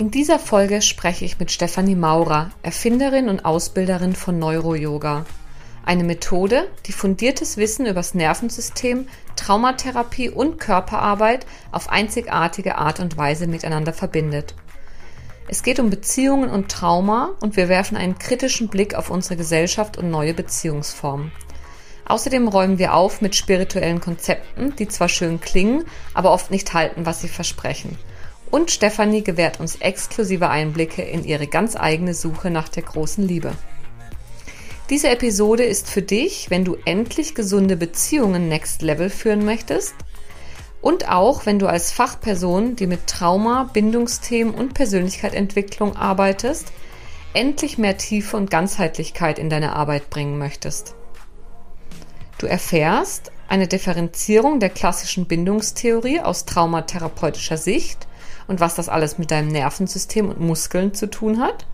In dieser Folge spreche ich mit Stefanie Maurer, Erfinderin und Ausbilderin von Neuro-Yoga. Eine Methode, die fundiertes Wissen übers Nervensystem, Traumatherapie und Körperarbeit auf einzigartige Art und Weise miteinander verbindet. Es geht um Beziehungen und Trauma und wir werfen einen kritischen Blick auf unsere Gesellschaft und neue Beziehungsformen. Außerdem räumen wir auf mit spirituellen Konzepten, die zwar schön klingen, aber oft nicht halten, was sie versprechen – und Stefanie gewährt uns exklusive Einblicke in ihre ganz eigene Suche nach der großen Liebe. Diese Episode ist für dich, wenn du endlich gesunde Beziehungen Next Level führen möchtest und auch wenn du als Fachperson, die mit Trauma, Bindungsthemen und Persönlichkeitsentwicklung arbeitest, endlich mehr Tiefe und Ganzheitlichkeit in deine Arbeit bringen möchtest. Du erfährst eine Differenzierung der klassischen Bindungstheorie aus traumatherapeutischer Sicht und was das alles mit deinem Nervensystem und Muskeln zu tun hat,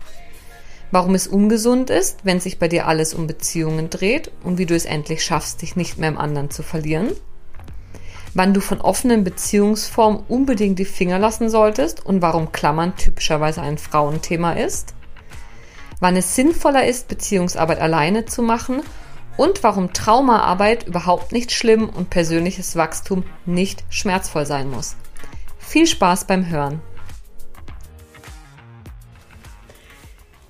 warum es ungesund ist, wenn sich bei dir alles um Beziehungen dreht und wie du es endlich schaffst, dich nicht mehr im anderen zu verlieren, wann du von offenen Beziehungsformen unbedingt die Finger lassen solltest und warum Klammern typischerweise ein Frauenthema ist, wann es sinnvoller ist, Beziehungsarbeit alleine zu machen und warum Traumaarbeit überhaupt nicht schlimm und persönliches Wachstum nicht schmerzvoll sein muss. Viel Spaß beim Hören.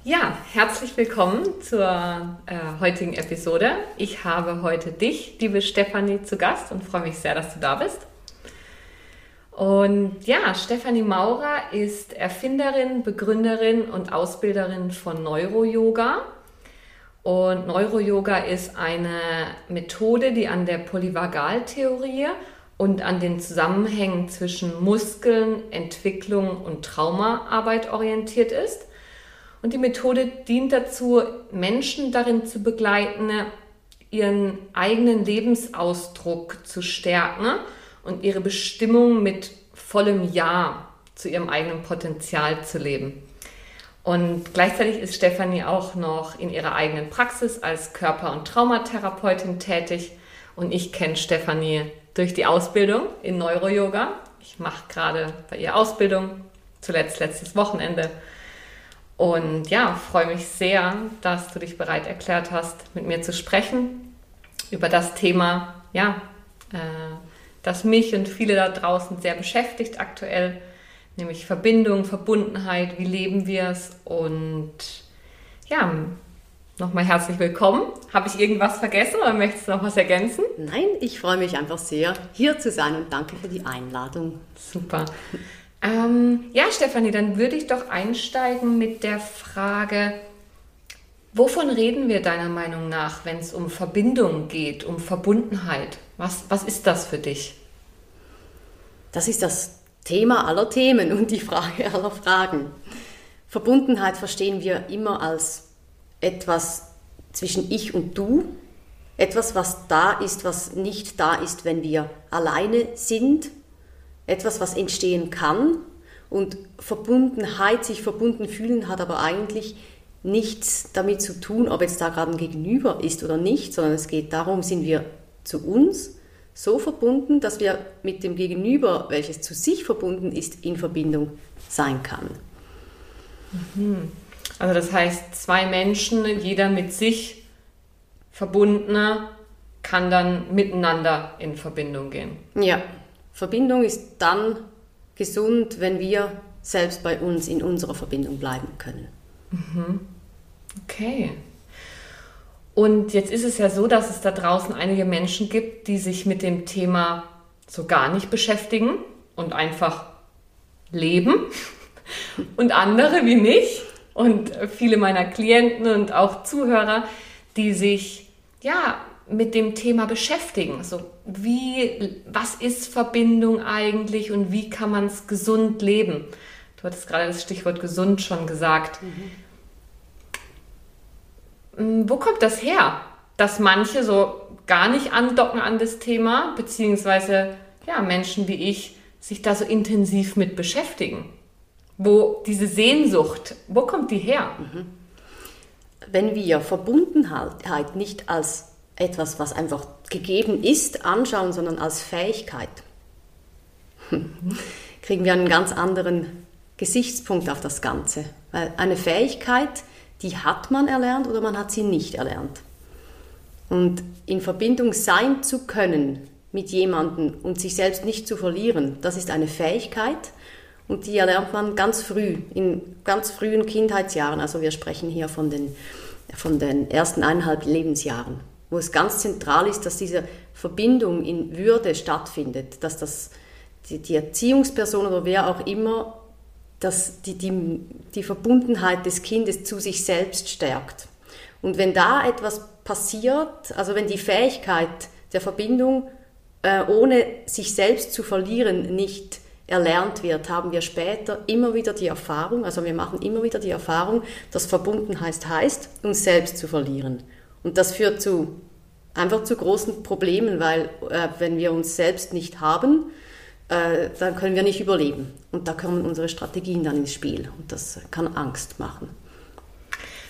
Ja, herzlich willkommen zur äh, heutigen Episode. Ich habe heute dich, liebe Stefanie, zu Gast und freue mich sehr, dass du da bist. Und ja, Stefanie Maurer ist Erfinderin, Begründerin und Ausbilderin von Neuro-Yoga. Und Neuro-Yoga ist eine Methode, die an der Polyvagaltheorie und an den Zusammenhängen zwischen Muskeln, Entwicklung und Traumaarbeit orientiert ist. Und die Methode dient dazu, Menschen darin zu begleiten, ihren eigenen Lebensausdruck zu stärken und ihre Bestimmung mit vollem Ja zu ihrem eigenen Potenzial zu leben. Und gleichzeitig ist Stefanie auch noch in ihrer eigenen Praxis als Körper- und Traumatherapeutin tätig. Und ich kenne Stefanie durch die Ausbildung in Neuro-Yoga. Ich mache gerade bei ihr Ausbildung, zuletzt letztes Wochenende. Und ja, freue mich sehr, dass du dich bereit erklärt hast, mit mir zu sprechen über das Thema, ja, äh, das mich und viele da draußen sehr beschäftigt aktuell, nämlich Verbindung, Verbundenheit, wie leben wir es und ja, Nochmal herzlich willkommen. Habe ich irgendwas vergessen oder möchtest du noch was ergänzen? Nein, ich freue mich einfach sehr, hier zu sein und danke für die Einladung. Super. Ähm, ja, Stefanie, dann würde ich doch einsteigen mit der Frage, wovon reden wir deiner Meinung nach, wenn es um Verbindung geht, um Verbundenheit? Was, was ist das für dich? Das ist das Thema aller Themen und die Frage aller Fragen. Verbundenheit verstehen wir immer als etwas zwischen ich und du, etwas, was da ist, was nicht da ist, wenn wir alleine sind, etwas, was entstehen kann. Und Verbundenheit, sich verbunden fühlen, hat aber eigentlich nichts damit zu tun, ob jetzt da gerade ein Gegenüber ist oder nicht, sondern es geht darum, sind wir zu uns so verbunden, dass wir mit dem Gegenüber, welches zu sich verbunden ist, in Verbindung sein kann. Mhm. Also das heißt, zwei Menschen, jeder mit sich verbundener, kann dann miteinander in Verbindung gehen. Ja, Verbindung ist dann gesund, wenn wir selbst bei uns in unserer Verbindung bleiben können. Mhm. Okay. Und jetzt ist es ja so, dass es da draußen einige Menschen gibt, die sich mit dem Thema so gar nicht beschäftigen und einfach leben. Und andere wie mich, und viele meiner Klienten und auch Zuhörer, die sich ja mit dem Thema beschäftigen. So wie, was ist Verbindung eigentlich und wie kann man es gesund leben? Du hattest gerade das Stichwort gesund schon gesagt. Mhm. hm, wo kommt das her, dass manche so gar nicht andocken an das Thema, beziehungsweise ja, Menschen wie ich sich da so intensiv mit beschäftigen? Wo diese Sehnsucht, wo kommt die her? Wenn wir Verbundenheit nicht als etwas, was einfach gegeben ist, anschauen, sondern als Fähigkeit, kriegen wir einen ganz anderen Gesichtspunkt auf das Ganze. Weil eine Fähigkeit, die hat man erlernt oder man hat sie nicht erlernt. Und in Verbindung sein zu können mit jemandem und sich selbst nicht zu verlieren, das ist eine Fähigkeit und die erlernt man ganz früh, in ganz frühen Kindheitsjahren. Also wir sprechen hier von den, von den ersten eineinhalb Lebensjahren, wo es ganz zentral ist, dass diese Verbindung in Würde stattfindet, dass das, die, die Erziehungsperson oder wer auch immer dass die, die, die Verbundenheit des Kindes zu sich selbst stärkt. Und wenn da etwas passiert, also wenn die Fähigkeit der Verbindung äh, ohne sich selbst zu verlieren nicht erlernt wird, haben wir später immer wieder die Erfahrung, also wir machen immer wieder die Erfahrung, dass Verbundenheit heißt, uns selbst zu verlieren. Und das führt zu einfach zu großen Problemen, weil äh, wenn wir uns selbst nicht haben, äh, dann können wir nicht überleben. Und da kommen unsere Strategien dann ins Spiel. Und das kann Angst machen.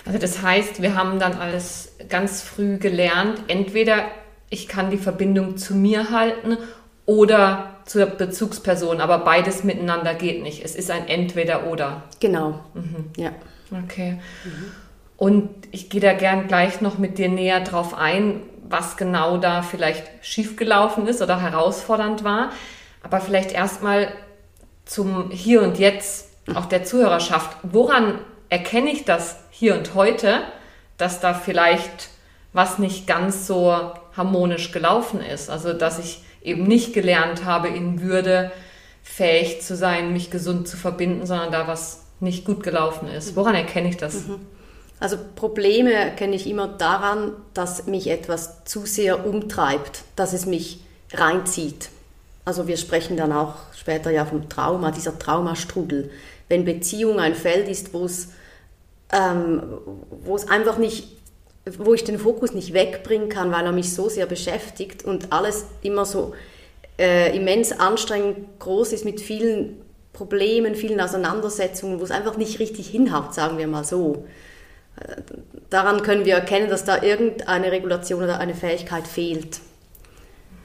Also das heißt, wir haben dann alles ganz früh gelernt, entweder ich kann die Verbindung zu mir halten oder zur Bezugsperson, aber beides miteinander geht nicht. Es ist ein Entweder-Oder. Genau. Mhm. Ja. Okay. Mhm. Und ich gehe da gern gleich noch mit dir näher drauf ein, was genau da vielleicht schiefgelaufen ist oder herausfordernd war. Aber vielleicht erstmal zum Hier und Jetzt, auch der Zuhörerschaft. Woran erkenne ich das hier und heute, dass da vielleicht was nicht ganz so harmonisch gelaufen ist? Also, dass ich eben nicht gelernt habe, in Würde fähig zu sein, mich gesund zu verbinden, sondern da was nicht gut gelaufen ist. Woran erkenne ich das? Mhm. Also Probleme erkenne ich immer daran, dass mich etwas zu sehr umtreibt, dass es mich reinzieht. Also wir sprechen dann auch später ja vom Trauma, dieser Traumastrudel. Wenn Beziehung ein Feld ist, wo es, ähm, wo es einfach nicht, wo ich den Fokus nicht wegbringen kann, weil er mich so sehr beschäftigt und alles immer so äh, immens anstrengend groß ist mit vielen Problemen, vielen Auseinandersetzungen, wo es einfach nicht richtig hinhaut, sagen wir mal so. Äh, daran können wir erkennen, dass da irgendeine Regulation oder eine Fähigkeit fehlt.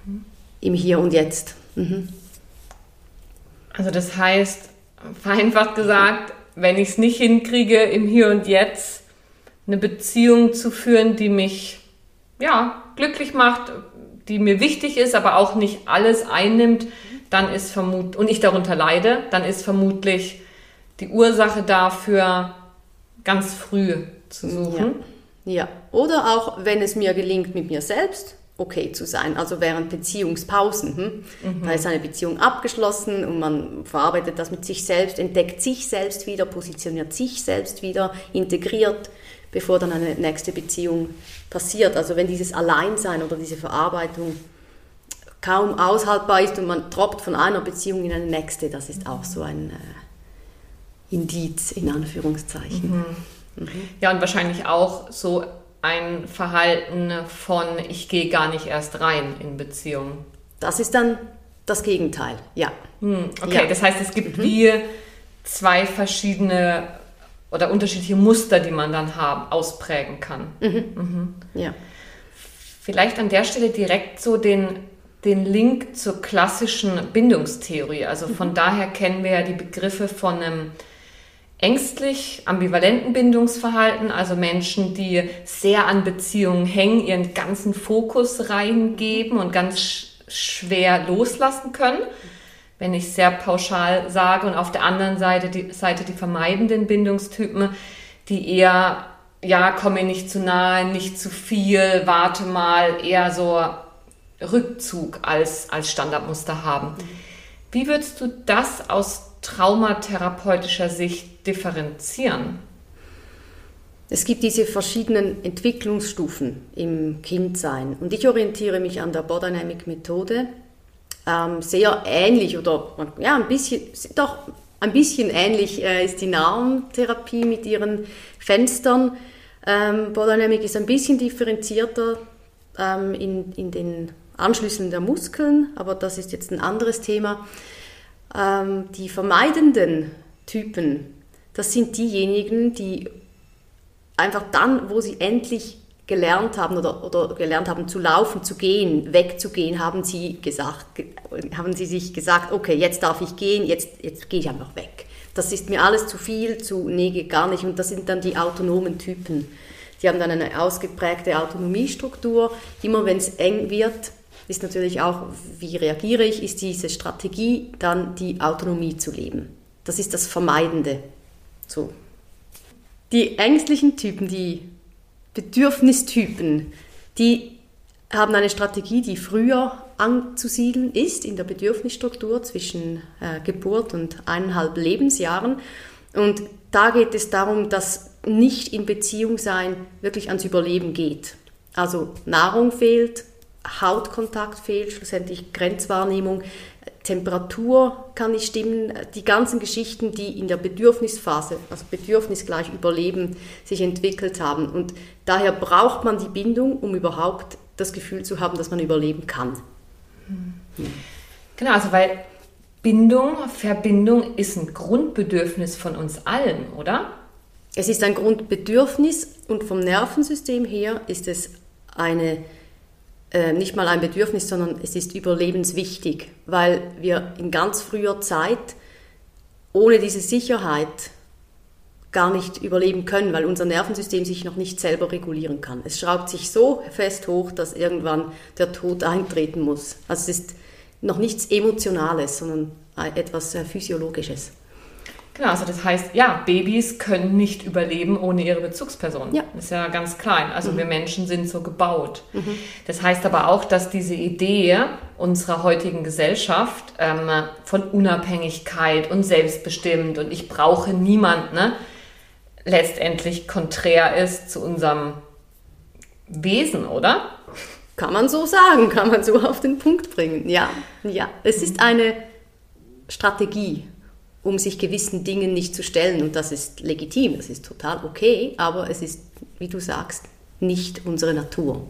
Mhm. Im Hier und Jetzt. Mhm. Also das heißt, vereinfacht gesagt, wenn ich es nicht hinkriege, im Hier und Jetzt eine Beziehung zu führen, die mich ja glücklich macht, die mir wichtig ist, aber auch nicht alles einnimmt, dann ist vermutlich und ich darunter leide, dann ist vermutlich die Ursache dafür ganz früh zu suchen. Ja. ja. Oder auch, wenn es mir gelingt mit mir selbst, okay zu sein. Also während Beziehungspausen. Hm? Mhm. Da ist eine Beziehung abgeschlossen und man verarbeitet das mit sich selbst, entdeckt sich selbst wieder, positioniert sich selbst wieder, integriert, bevor dann eine nächste Beziehung passiert. Also wenn dieses Alleinsein oder diese Verarbeitung kaum aushaltbar ist und man troppt von einer Beziehung in eine nächste, das ist auch so ein äh, Indiz in Anführungszeichen. Mhm. Mhm. Ja, und wahrscheinlich auch so ein Verhalten von ich gehe gar nicht erst rein in Beziehungen. Das ist dann das Gegenteil, ja. Hm, okay, ja. das heißt, es gibt mhm. wie zwei verschiedene oder unterschiedliche Muster, die man dann haben, ausprägen kann. Mhm. Mhm. Ja. Vielleicht an der Stelle direkt so den, den Link zur klassischen Bindungstheorie. Also von mhm. daher kennen wir ja die Begriffe von einem ängstlich ambivalenten Bindungsverhalten, also Menschen, die sehr an Beziehungen hängen, ihren ganzen Fokus reingeben und ganz schwer loslassen können, wenn ich sehr pauschal sage. Und auf der anderen Seite die, Seite die vermeidenden Bindungstypen, die eher, ja, komme nicht zu nahe, nicht zu viel, warte mal, eher so Rückzug als, als Standardmuster haben. Wie würdest du das aus traumatherapeutischer Sicht differenzieren? Es gibt diese verschiedenen Entwicklungsstufen im Kindsein und ich orientiere mich an der Bodynamic Methode. Ähm, sehr ähnlich oder ja, ein bisschen, doch ein bisschen ähnlich äh, ist die Narmtherapie mit ihren Fenstern. Ähm, Bodynamic ist ein bisschen differenzierter ähm, in, in den Anschlüssen der Muskeln, aber das ist jetzt ein anderes Thema. Ähm, die vermeidenden Typen, das sind diejenigen, die einfach dann, wo sie endlich gelernt haben oder, oder gelernt haben zu laufen, zu gehen, wegzugehen, haben sie gesagt, haben sie sich gesagt, okay, jetzt darf ich gehen, jetzt, jetzt gehe ich einfach weg. Das ist mir alles zu viel, zu, nee, gar nicht. Und das sind dann die autonomen Typen. Die haben dann eine ausgeprägte Autonomiestruktur. Immer wenn es eng wird, ist natürlich auch, wie reagiere ich, ist diese Strategie dann die Autonomie zu leben. Das ist das Vermeidende. So. Die ängstlichen Typen, die Bedürfnistypen, die haben eine Strategie, die früher anzusiedeln ist in der Bedürfnisstruktur zwischen äh, Geburt und eineinhalb Lebensjahren. Und da geht es darum, dass nicht in Beziehung sein wirklich ans Überleben geht. Also Nahrung fehlt, Hautkontakt fehlt, schlussendlich Grenzwahrnehmung, Temperatur kann nicht stimmen, die ganzen Geschichten, die in der Bedürfnisphase, also Bedürfnis gleich Überleben, sich entwickelt haben. Und daher braucht man die Bindung, um überhaupt das Gefühl zu haben, dass man überleben kann. Genau, also weil Bindung, Verbindung ist ein Grundbedürfnis von uns allen, oder? Es ist ein Grundbedürfnis und vom Nervensystem her ist es eine äh, nicht mal ein Bedürfnis, sondern es ist überlebenswichtig, weil wir in ganz früher Zeit ohne diese Sicherheit gar nicht überleben können, weil unser Nervensystem sich noch nicht selber regulieren kann. Es schraubt sich so fest hoch, dass irgendwann der Tod eintreten muss. Also es ist noch nichts Emotionales, sondern etwas äh, Physiologisches. Genau, also das heißt, ja, Babys können nicht überleben ohne ihre Bezugsperson. Ja. Das ist ja ganz klein. Also mhm. wir Menschen sind so gebaut. Mhm. Das heißt aber auch, dass diese Idee unserer heutigen Gesellschaft ähm, von Unabhängigkeit und selbstbestimmt und ich brauche niemanden, ne, letztendlich konträr ist zu unserem Wesen, oder? Kann man so sagen, kann man so auf den Punkt bringen. Ja, ja. Es ist eine Strategie um sich gewissen Dingen nicht zu stellen. Und das ist legitim, das ist total okay, aber es ist, wie du sagst, nicht unsere Natur.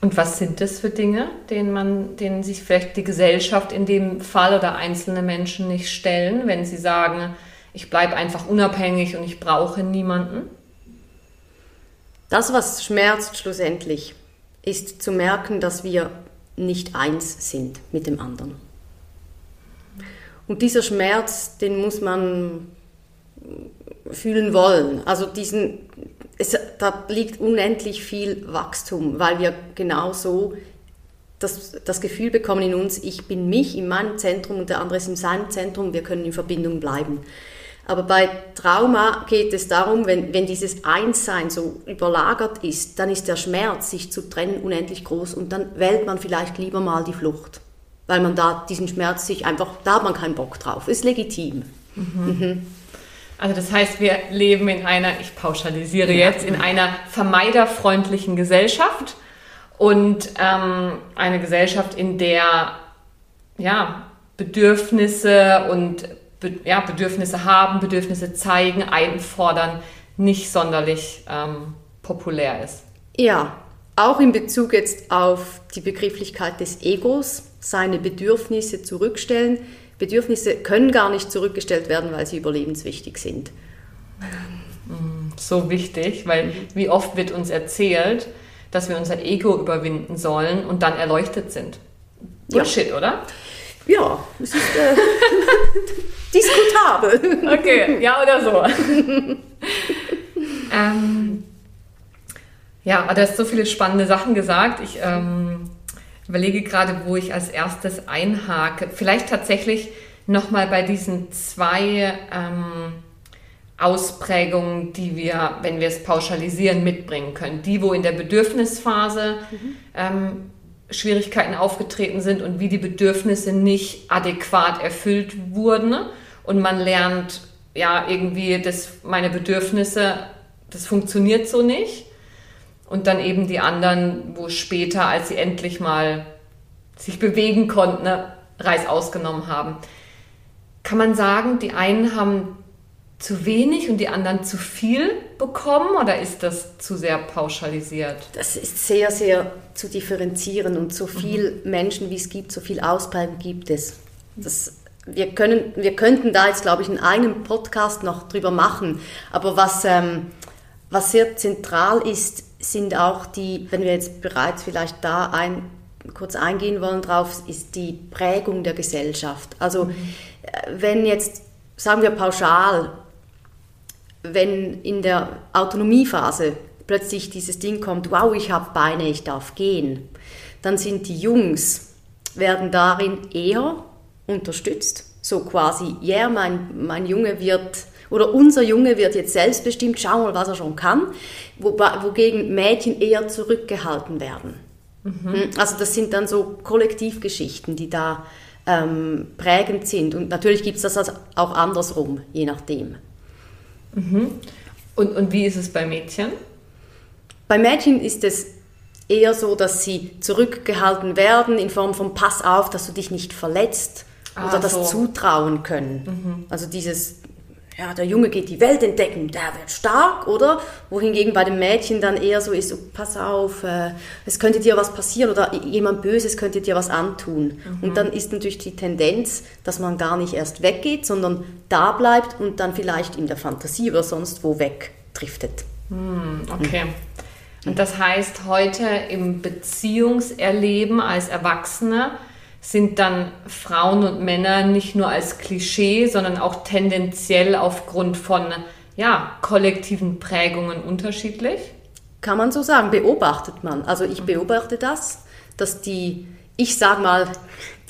Und was sind das für Dinge, denen man, denen sich vielleicht die Gesellschaft in dem Fall oder einzelne Menschen nicht stellen, wenn sie sagen, ich bleibe einfach unabhängig und ich brauche niemanden? Das, was schmerzt schlussendlich, ist zu merken, dass wir nicht eins sind mit dem anderen. Und dieser Schmerz, den muss man fühlen wollen. Also diesen, es, da liegt unendlich viel Wachstum, weil wir genauso das, das Gefühl bekommen in uns, ich bin mich in meinem Zentrum und der andere ist in seinem Zentrum, wir können in Verbindung bleiben. Aber bei Trauma geht es darum, wenn, wenn dieses Einssein so überlagert ist, dann ist der Schmerz, sich zu trennen, unendlich groß und dann wählt man vielleicht lieber mal die Flucht weil man da diesen Schmerz sich einfach, da hat man keinen Bock drauf. Ist legitim. Mhm. Mhm. Also das heißt, wir leben in einer, ich pauschalisiere ja. jetzt, in einer vermeiderfreundlichen Gesellschaft und ähm, eine Gesellschaft, in der ja, Bedürfnisse und ja, Bedürfnisse haben, Bedürfnisse zeigen, einfordern, nicht sonderlich ähm, populär ist. Ja, auch in Bezug jetzt auf die Begrifflichkeit des Egos seine Bedürfnisse zurückstellen. Bedürfnisse können gar nicht zurückgestellt werden, weil sie überlebenswichtig sind. Mm, so wichtig, weil wie oft wird uns erzählt, dass wir unser Ego überwinden sollen und dann erleuchtet sind. Bullshit, ja. oder? Ja, es ist äh, diskutabel. Okay, ja oder so. ähm, ja, du hast so viele spannende Sachen gesagt. Ich ähm, überlege gerade, wo ich als erstes einhake. Vielleicht tatsächlich nochmal bei diesen zwei ähm, Ausprägungen, die wir, wenn wir es pauschalisieren, mitbringen können. Die, wo in der Bedürfnisphase mhm. ähm, Schwierigkeiten aufgetreten sind und wie die Bedürfnisse nicht adäquat erfüllt wurden. Und man lernt, ja, irgendwie, dass meine Bedürfnisse, das funktioniert so nicht und dann eben die anderen, wo später, als sie endlich mal sich bewegen konnten, ne, Reis ausgenommen haben. Kann man sagen, die einen haben zu wenig und die anderen zu viel bekommen oder ist das zu sehr pauschalisiert? Das ist sehr, sehr zu differenzieren und so viele mhm. Menschen, wie es gibt, so viel Ausprägung gibt es. Das, wir, können, wir könnten da jetzt, glaube ich, einen eigenen Podcast noch drüber machen, aber was, ähm, was sehr zentral ist, sind auch die, wenn wir jetzt bereits vielleicht da ein, kurz eingehen wollen drauf, ist die Prägung der Gesellschaft. Also mhm. wenn jetzt, sagen wir pauschal, wenn in der Autonomiephase plötzlich dieses Ding kommt, wow, ich habe Beine, ich darf gehen, dann sind die Jungs, werden darin eher unterstützt. So quasi, ja, yeah, mein, mein Junge wird, oder unser Junge wird jetzt selbstbestimmt, schau mal, was er schon kann, wogegen Mädchen eher zurückgehalten werden. Mhm. Hm, also das sind dann so Kollektivgeschichten, die da ähm, prägend sind. Und natürlich gibt es das also auch andersrum, je nachdem. Mhm. Und, und wie ist es bei Mädchen? Bei Mädchen ist es eher so, dass sie zurückgehalten werden in Form von Pass auf, dass du dich nicht verletzt ah, oder das so. zutrauen können. Mhm. Also dieses ja, der Junge geht die Welt entdecken, der wird stark, oder? Wohingegen bei dem Mädchen dann eher so ist, so, pass auf, äh, es könnte dir was passieren oder jemand Böses könnte dir was antun. Mhm. Und dann ist natürlich die Tendenz, dass man gar nicht erst weggeht, sondern da bleibt und dann vielleicht in der Fantasie oder sonst wo wegdriftet. Mhm, okay. Und das heißt, heute im Beziehungserleben als Erwachsene, sind dann Frauen und Männer nicht nur als Klischee, sondern auch tendenziell aufgrund von ja, kollektiven Prägungen unterschiedlich? Kann man so sagen, beobachtet man. Also ich beobachte das, dass die, ich sag mal,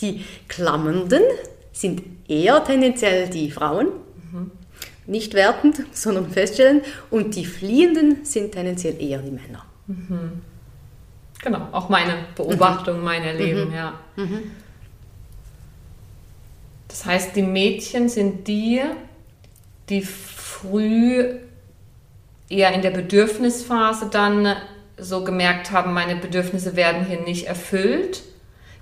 die Klammernden sind eher tendenziell die Frauen, mhm. nicht wertend, sondern feststellen, und die Fliehenden sind tendenziell eher die Männer. Mhm. Genau, auch meine Beobachtung, mhm. mein Erleben, mhm. ja. Mhm. Das heißt, die Mädchen sind die, die früh eher in der Bedürfnisphase dann so gemerkt haben, meine Bedürfnisse werden hier nicht erfüllt.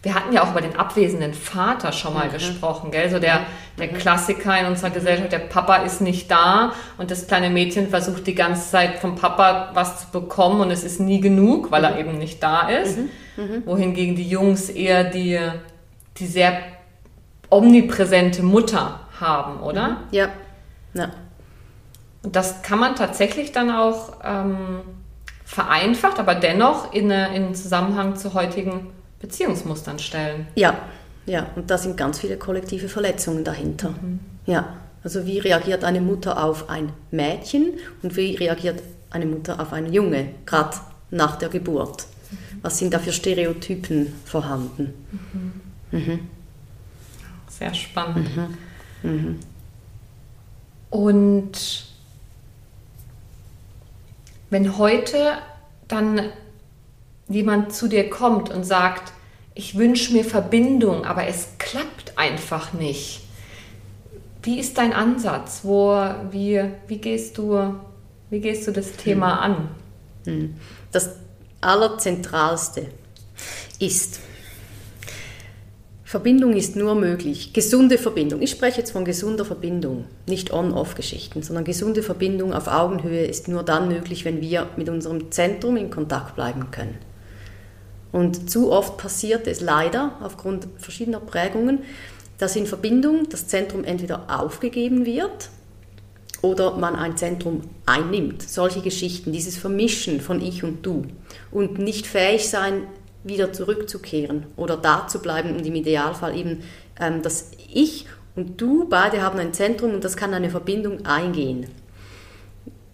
Wir hatten ja auch über den abwesenden Vater schon mal mhm. gesprochen, gell? So der, der mhm. Klassiker in unserer Gesellschaft, der Papa ist nicht da und das kleine Mädchen versucht die ganze Zeit vom Papa was zu bekommen und es ist nie genug, weil er mhm. eben nicht da ist. Mhm. mhm. Wohingegen die Jungs eher die, die sehr omnipräsente Mutter haben, oder? Mhm. Ja. ja. Und das kann man tatsächlich dann auch ähm, vereinfacht, aber dennoch in, in Zusammenhang zu heutigen Beziehungsmustern stellen. Ja, ja, und da sind ganz viele kollektive Verletzungen dahinter. Mhm. Ja, also wie reagiert eine Mutter auf ein Mädchen und wie reagiert eine Mutter auf einen Junge, gerade nach der Geburt? Mhm. Was sind da für Stereotypen vorhanden? Mhm. mhm. Sehr spannend. Mhm. Mhm. Und wenn heute dann jemand zu dir kommt und sagt, ich wünsche mir Verbindung, aber es klappt einfach nicht. Wie ist dein Ansatz? Wo, wie, wie, gehst, du, wie gehst du das Thema an? Mhm. Das Allerzentralste ist, Verbindung ist nur möglich. Gesunde Verbindung. Ich spreche jetzt von gesunder Verbindung, nicht On-Off-Geschichten, sondern gesunde Verbindung auf Augenhöhe ist nur dann möglich, wenn wir mit unserem Zentrum in Kontakt bleiben können. Und zu oft passiert es leider aufgrund verschiedener Prägungen, dass in Verbindung das Zentrum entweder aufgegeben wird oder man ein Zentrum einnimmt. Solche Geschichten, dieses Vermischen von Ich und Du und nicht fähig sein, wieder zurückzukehren oder da zu bleiben und im Idealfall eben, ähm, dass ich und du beide haben ein Zentrum und das kann eine Verbindung eingehen.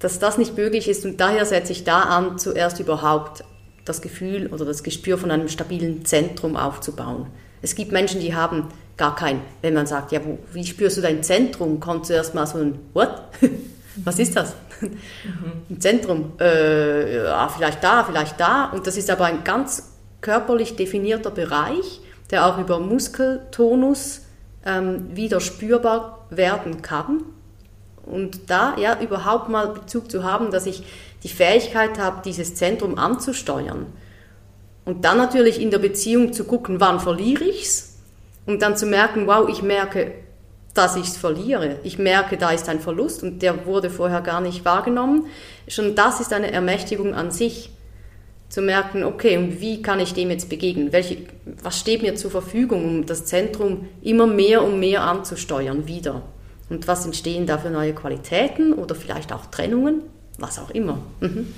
Dass das nicht möglich ist und daher setze ich da an, zuerst überhaupt das Gefühl oder das Gespür von einem stabilen Zentrum aufzubauen. Es gibt Menschen, die haben gar kein, wenn man sagt, ja, wo, wie spürst du dein Zentrum, kommt zuerst mal so ein, what? Was ist das? Mhm. Ein Zentrum, äh, ja, vielleicht da, vielleicht da. Und das ist aber ein ganz körperlich definierter Bereich, der auch über Muskeltonus ähm, wieder spürbar werden kann. Und da ja überhaupt mal Bezug zu haben, dass ich die Fähigkeit habe, dieses Zentrum anzusteuern. Und dann natürlich in der Beziehung zu gucken, wann verliere ich es. Und dann zu merken, wow, ich merke, dass ich es verliere. Ich merke, da ist ein Verlust und der wurde vorher gar nicht wahrgenommen. Schon das ist eine Ermächtigung an sich, zu merken, okay, und wie kann ich dem jetzt begegnen? Welche, was steht mir zur Verfügung, um das Zentrum immer mehr und mehr anzusteuern wieder? Und was entstehen da für neue Qualitäten oder vielleicht auch Trennungen? Was auch immer. Mhm.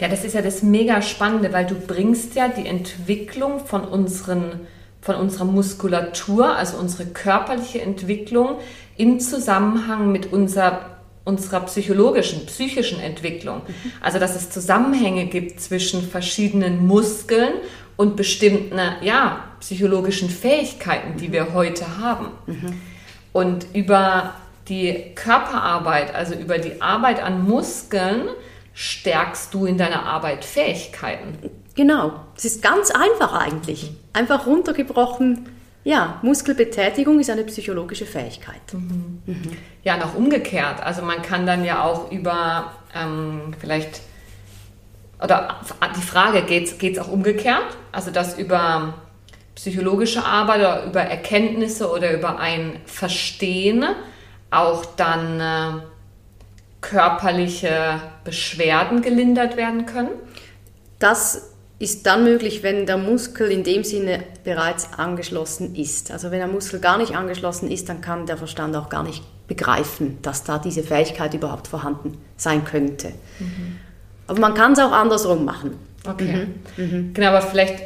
Ja, das ist ja das mega Spannende, weil du bringst ja die Entwicklung von unseren von unserer Muskulatur, also unsere körperliche Entwicklung im Zusammenhang mit unserer, unserer psychologischen, psychischen Entwicklung. Also dass es Zusammenhänge gibt zwischen verschiedenen Muskeln und bestimmten ja, psychologischen Fähigkeiten, die wir heute haben. Und über die Körperarbeit, also über die Arbeit an Muskeln, stärkst du in deiner Arbeit Fähigkeiten. Genau, es ist ganz einfach eigentlich. Einfach runtergebrochen, ja, Muskelbetätigung ist eine psychologische Fähigkeit. Mhm. Mhm. Ja, noch umgekehrt. Also man kann dann ja auch über ähm, vielleicht, oder die Frage, geht es auch umgekehrt? Also dass über psychologische Arbeit oder über Erkenntnisse oder über ein Verstehen auch dann äh, körperliche Beschwerden gelindert werden können? Das ist dann möglich, wenn der Muskel in dem Sinne bereits angeschlossen ist. Also wenn der Muskel gar nicht angeschlossen ist, dann kann der Verstand auch gar nicht begreifen, dass da diese Fähigkeit überhaupt vorhanden sein könnte. Mhm. Aber man kann es auch andersrum machen. Okay. Mhm. Mhm. Genau, aber vielleicht,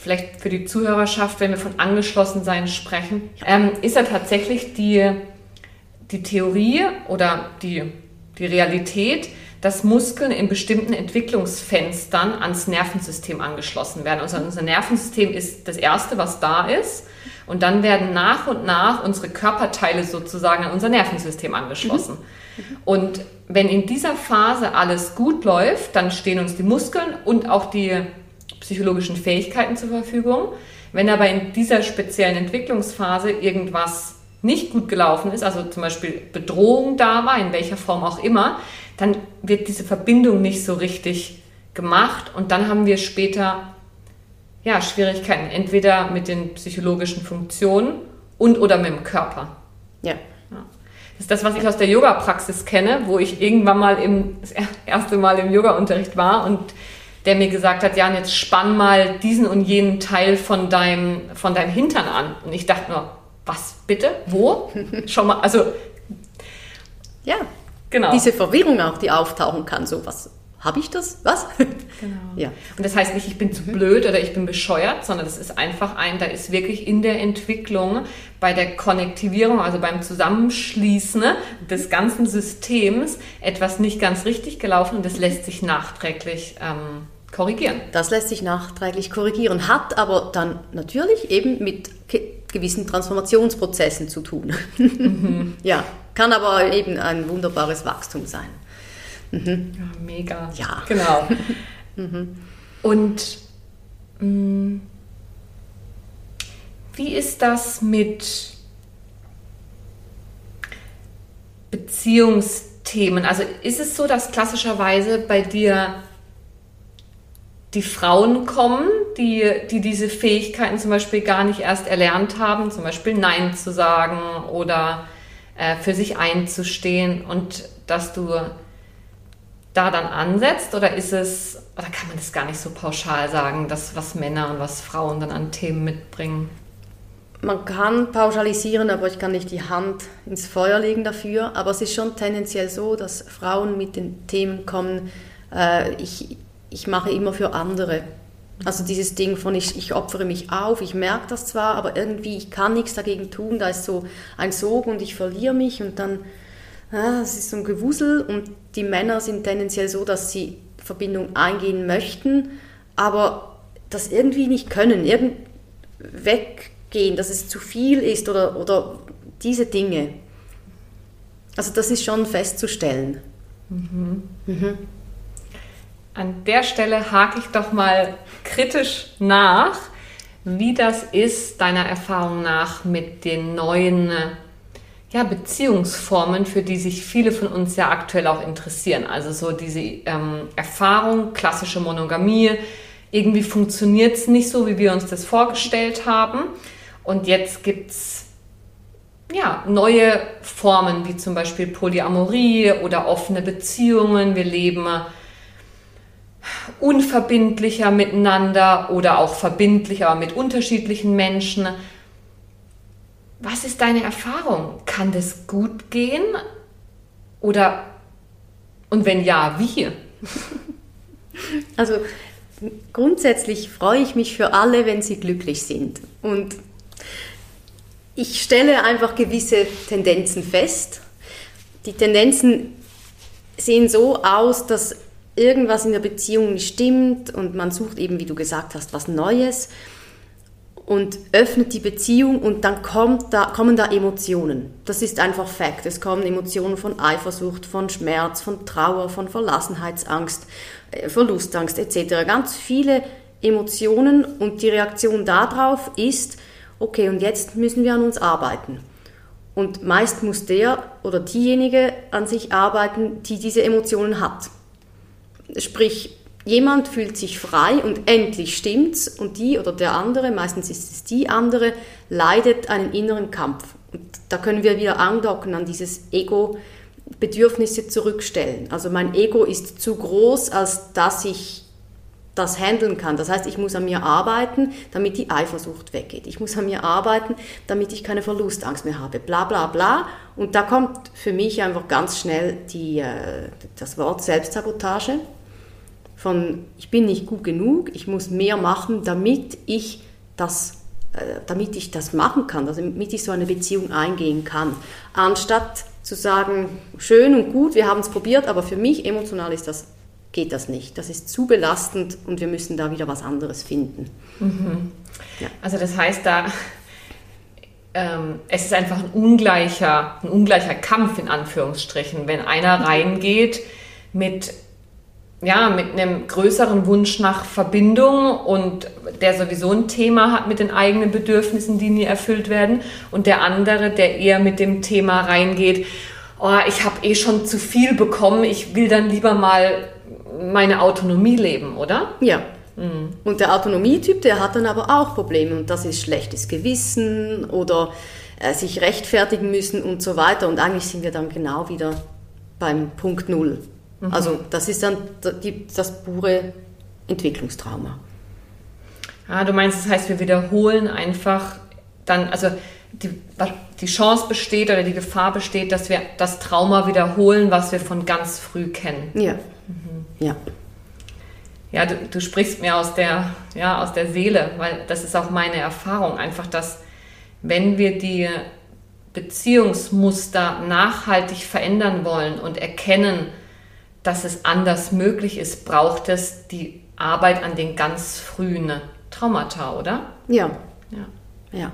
vielleicht für die Zuhörerschaft, wenn wir von angeschlossen sein sprechen, ähm, ist ja tatsächlich die, die Theorie oder die, die Realität, dass Muskeln in bestimmten Entwicklungsfenstern ans Nervensystem angeschlossen werden. Also unser Nervensystem ist das Erste, was da ist. Und dann werden nach und nach unsere Körperteile sozusagen an unser Nervensystem angeschlossen. Mhm. Und wenn in dieser Phase alles gut läuft, dann stehen uns die Muskeln und auch die psychologischen Fähigkeiten zur Verfügung. Wenn aber in dieser speziellen Entwicklungsphase irgendwas nicht gut gelaufen ist, also zum Beispiel Bedrohung da war, in welcher Form auch immer, dann wird diese Verbindung nicht so richtig gemacht und dann haben wir später ja, Schwierigkeiten, entweder mit den psychologischen Funktionen und oder mit dem Körper. Ja. ja. Das ist das, was ich aus der Yoga-Praxis kenne, wo ich irgendwann mal im, das erste Mal im Yoga-Unterricht war und der mir gesagt hat, Jan, jetzt spann mal diesen und jenen Teil von deinem, von deinem Hintern an. Und ich dachte nur, was bitte? Wo? Schau mal, also. Ja, Genau. Diese Verwirrung auch, die auftauchen kann, so was habe ich das? Was? Genau. Ja. Und das heißt nicht, ich bin zu blöd oder ich bin bescheuert, sondern das ist einfach ein, da ist wirklich in der Entwicklung, bei der Konnektivierung, also beim Zusammenschließen des ganzen Systems etwas nicht ganz richtig gelaufen und das lässt sich nachträglich ähm, korrigieren. Das lässt sich nachträglich korrigieren, hat aber dann natürlich eben mit gewissen Transformationsprozessen zu tun. Mhm. ja, kann aber eben ein wunderbares Wachstum sein. Mhm. Ja, mega. Ja. Genau. mhm. Und mh, mm, wie ist das mit Beziehungsthemen? Also ist es so, dass klassischerweise bei dir die Frauen kommen, die, die diese Fähigkeiten zum Beispiel gar nicht erst erlernt haben, zum Beispiel Nein zu sagen oder äh, für sich einzustehen und dass du da dann ansetzt oder ist es, oder kann man das gar nicht so pauschal sagen, dass was Männer und was Frauen dann an Themen mitbringen? Man kann pauschalisieren, aber ich kann nicht die Hand ins Feuer legen dafür. Aber es ist schon tendenziell so, dass Frauen mit den Themen kommen, äh, ich, ich mache immer für andere. Also dieses Ding von ich, ich opfere mich auf, ich merke das zwar, aber irgendwie ich kann nichts dagegen tun, da ist so ein Sog und ich verliere mich und dann, ah, es ist so ein Gewusel und die Männer sind tendenziell so, dass sie Verbindung eingehen möchten, aber das irgendwie nicht können, irgend weggehen, dass es zu viel ist oder, oder diese Dinge. Also das ist schon festzustellen. Mhm. Mhm. An der Stelle hake ich doch mal kritisch nach, wie das ist deiner Erfahrung nach mit den neuen ja, Beziehungsformen, für die sich viele von uns ja aktuell auch interessieren. Also so diese ähm, Erfahrung, klassische Monogamie, irgendwie funktioniert es nicht so, wie wir uns das vorgestellt haben. Und jetzt gibt es ja, neue Formen wie zum Beispiel Polyamorie oder offene Beziehungen. Wir leben unverbindlicher miteinander oder auch verbindlicher mit unterschiedlichen Menschen. Was ist deine Erfahrung? Kann das gut gehen? Oder und wenn ja, wie? Also grundsätzlich freue ich mich für alle, wenn sie glücklich sind. Und ich stelle einfach gewisse Tendenzen fest. Die Tendenzen sehen so aus, dass irgendwas in der Beziehung nicht stimmt und man sucht eben, wie du gesagt hast, was Neues und öffnet die Beziehung und dann kommt da, kommen da Emotionen. Das ist einfach Fakt. Es kommen Emotionen von Eifersucht, von Schmerz, von Trauer, von Verlassenheitsangst, äh, Verlustangst etc. Ganz viele Emotionen und die Reaktion darauf ist, okay, und jetzt müssen wir an uns arbeiten. Und meist muss der oder diejenige an sich arbeiten, die diese Emotionen hat. Sprich, jemand fühlt sich frei und endlich stimmt's und die oder der andere, meistens ist es die andere, leidet einen inneren Kampf. Und da können wir wieder andocken an dieses Ego, Bedürfnisse zurückstellen. Also mein Ego ist zu groß, als dass ich das handeln kann. Das heißt, ich muss an mir arbeiten, damit die Eifersucht weggeht. Ich muss an mir arbeiten, damit ich keine Verlustangst mehr habe. Bla bla bla. Und da kommt für mich einfach ganz schnell die, äh, das Wort Selbstsabotage von ich bin nicht gut genug, ich muss mehr machen, damit ich das äh, damit ich das machen kann, also damit ich so eine Beziehung eingehen kann, anstatt zu sagen, schön und gut, wir haben es probiert, aber für mich emotional ist das geht das nicht. Das ist zu belastend und wir müssen da wieder was anderes finden. Mhm. Ja. Also das heißt, da ähm, es ist einfach ein ungleicher, ein ungleicher Kampf in Anführungsstrichen, wenn einer reingeht mit ja, mit einem größeren Wunsch nach Verbindung und der sowieso ein Thema hat mit den eigenen Bedürfnissen, die nie erfüllt werden. Und der andere, der eher mit dem Thema reingeht, oh, ich habe eh schon zu viel bekommen, ich will dann lieber mal meine Autonomie leben, oder? Ja. Mhm. Und der Autonomietyp, der hat dann aber auch Probleme und das ist schlechtes Gewissen oder äh, sich rechtfertigen müssen und so weiter. Und eigentlich sind wir dann genau wieder beim Punkt Null. Mhm. Also das ist dann das pure Entwicklungstrauma. Ah, du meinst, das heißt, wir wiederholen einfach dann, also die, die Chance besteht oder die Gefahr besteht, dass wir das Trauma wiederholen, was wir von ganz früh kennen. Ja. Mhm. Ja. Ja, du, du, sprichst mir aus der, ja, aus der Seele, weil das ist auch meine Erfahrung. Einfach, dass wenn wir die Beziehungsmuster nachhaltig verändern wollen und erkennen, dass es anders möglich ist, braucht es die Arbeit an den ganz frühen Traumata, oder? Ja. Ja. ja.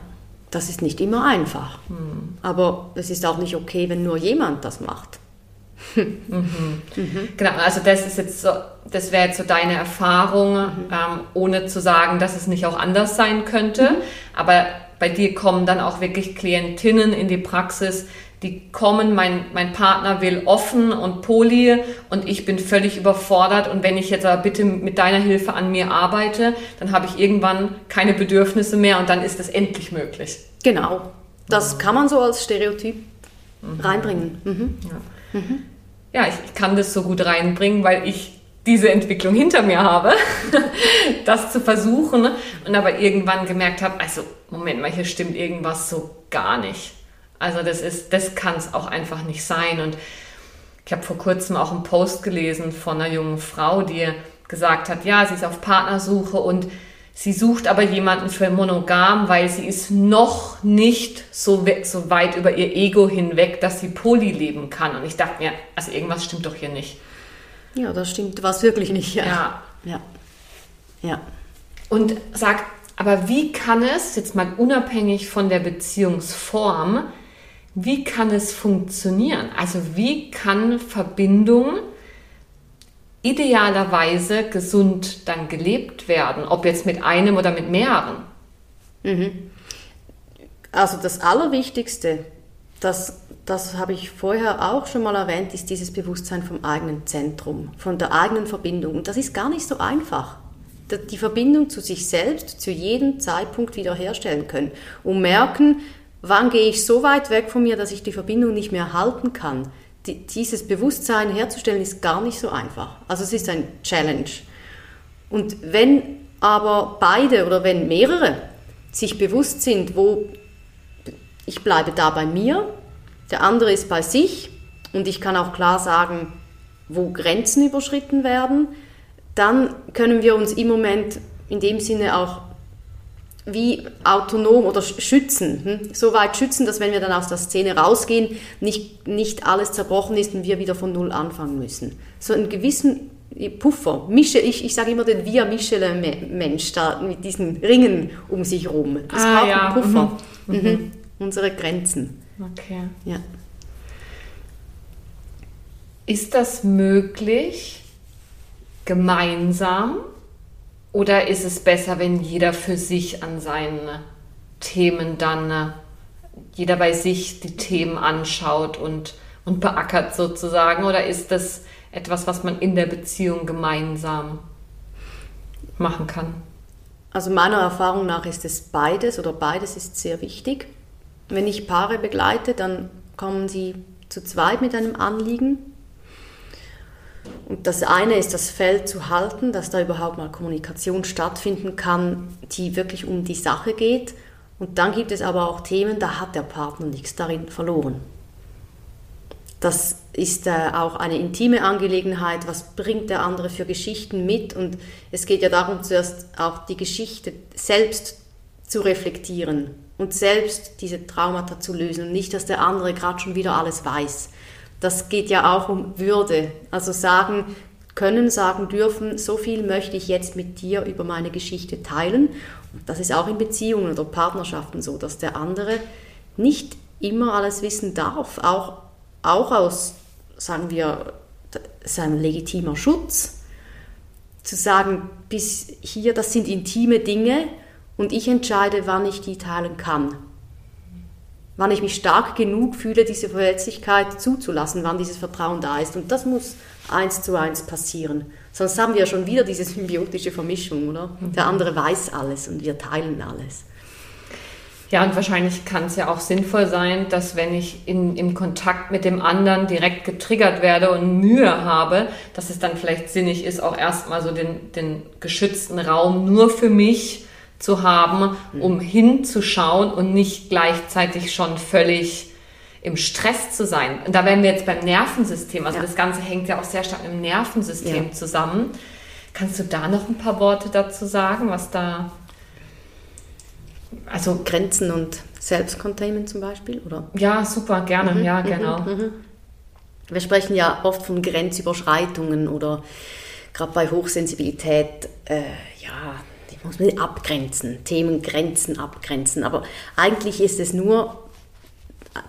Das ist nicht immer einfach. Hm. Aber es ist auch nicht okay, wenn nur jemand das macht. mhm. Mhm. Genau, also das ist jetzt so, das wäre jetzt so deine Erfahrung, mhm. ähm, ohne zu sagen, dass es nicht auch anders sein könnte. Mhm. Aber bei dir kommen dann auch wirklich Klientinnen in die Praxis, die kommen, mein, mein Partner will offen und poly und ich bin völlig überfordert und wenn ich jetzt aber bitte mit deiner Hilfe an mir arbeite, dann habe ich irgendwann keine Bedürfnisse mehr und dann ist das endlich möglich. Genau, das kann man so als Stereotyp mhm. reinbringen. Mhm. Ja, mhm. ja ich, ich kann das so gut reinbringen, weil ich diese Entwicklung hinter mir habe, das zu versuchen und aber irgendwann gemerkt habe, also Moment mal, hier stimmt irgendwas so gar nicht. Also das ist, das kann es auch einfach nicht sein. Und ich habe vor kurzem auch einen Post gelesen von einer jungen Frau, die gesagt hat, ja, sie ist auf Partnersuche und sie sucht aber jemanden für monogam, weil sie ist noch nicht so, so weit über ihr Ego hinweg, dass sie poly leben kann. Und ich dachte mir, also irgendwas stimmt doch hier nicht. Ja, das stimmt was wirklich nicht. Ja. ja. Ja. ja. Und sag, aber wie kann es, jetzt mal unabhängig von der Beziehungsform, wie kann es funktionieren? Also wie kann Verbindung idealerweise gesund dann gelebt werden, ob jetzt mit einem oder mit mehreren? Mhm. Also das Allerwichtigste, das, das habe ich vorher auch schon mal erwähnt, ist dieses Bewusstsein vom eigenen Zentrum, von der eigenen Verbindung. Und das ist gar nicht so einfach. Die Verbindung zu sich selbst zu jedem Zeitpunkt wiederherstellen können und merken, Wann gehe ich so weit weg von mir, dass ich die Verbindung nicht mehr halten kann? Die, dieses Bewusstsein herzustellen ist gar nicht so einfach. Also es ist ein Challenge. Und wenn aber beide oder wenn mehrere sich bewusst sind, wo ich bleibe da bei mir, der andere ist bei sich und ich kann auch klar sagen, wo Grenzen überschritten werden, dann können wir uns im Moment in dem Sinne auch wie autonom oder schützen, hm? so weit schützen, dass wenn wir dann aus der Szene rausgehen, nicht, nicht alles zerbrochen ist und wir wieder von Null anfangen müssen. So einen gewissen Puffer, Michel, ich, ich sage immer den Via Michelin-Mensch da mit diesen Ringen um sich herum. Das ah, braucht ja. einen Puffer. Mhm. Mhm. mhm. Unsere Grenzen. Okay. Ja. Ist das möglich, gemeinsam oder ist es besser, wenn jeder für sich an seinen Themen dann, äh, jeder bei sich die Themen anschaut und, und beackert sozusagen? Oder ist das etwas, was man in der Beziehung gemeinsam machen kann? Also meiner Erfahrung nach ist es beides oder beides ist sehr wichtig. Wenn ich Paare begleite, dann kommen sie zu zweit mit einem Anliegen und das eine ist das Feld zu halten, dass da überhaupt mal Kommunikation stattfinden kann, die wirklich um die Sache geht. Und dann gibt es aber auch Themen, da hat der Partner nichts darin verloren. Das ist äh, auch eine intime Angelegenheit. Was bringt der andere für Geschichten mit? Und es geht ja darum, zuerst auch die Geschichte selbst zu reflektieren und selbst diese Traumata zu lösen und nicht, dass der andere gerade schon wieder alles weiß das geht ja auch um Würde. Also sagen können, sagen dürfen, so viel möchte ich jetzt mit dir über meine Geschichte teilen. Das ist auch in Beziehungen oder Partnerschaften so, dass der andere nicht immer alles wissen darf, auch, auch aus, sagen wir, seinem legitimer Schutz. Zu sagen, bis hier, das sind intime Dinge und ich entscheide, wann ich die teilen kann wann ich mich stark genug fühle, diese Verletzlichkeit zuzulassen, wann dieses Vertrauen da ist. Und das muss eins zu eins passieren. Sonst haben wir ja schon wieder diese symbiotische Vermischung, oder? Mhm. Der andere weiß alles und wir teilen alles. Ja, und wahrscheinlich kann es ja auch sinnvoll sein, dass wenn ich in, im Kontakt mit dem anderen direkt getriggert werde und Mühe habe, dass es dann vielleicht sinnig ist, auch erstmal so den, den geschützten Raum nur für mich zu haben, um hinzuschauen und nicht gleichzeitig schon völlig im Stress zu sein. Und da wären wir jetzt beim Nervensystem. Also ja. das Ganze hängt ja auch sehr stark mit dem Nervensystem ja. zusammen. Kannst du da noch ein paar Worte dazu sagen, was da also Grenzen und Selbstcontainment zum Beispiel, oder? Ja, super, gerne, mhm, ja, mhm, genau. Mhm, Wir sprechen ja oft von Grenzüberschreitungen oder gerade bei Hochsensibilität, äh, ja, muss man abgrenzen, Themengrenzen abgrenzen. Aber eigentlich ist es nur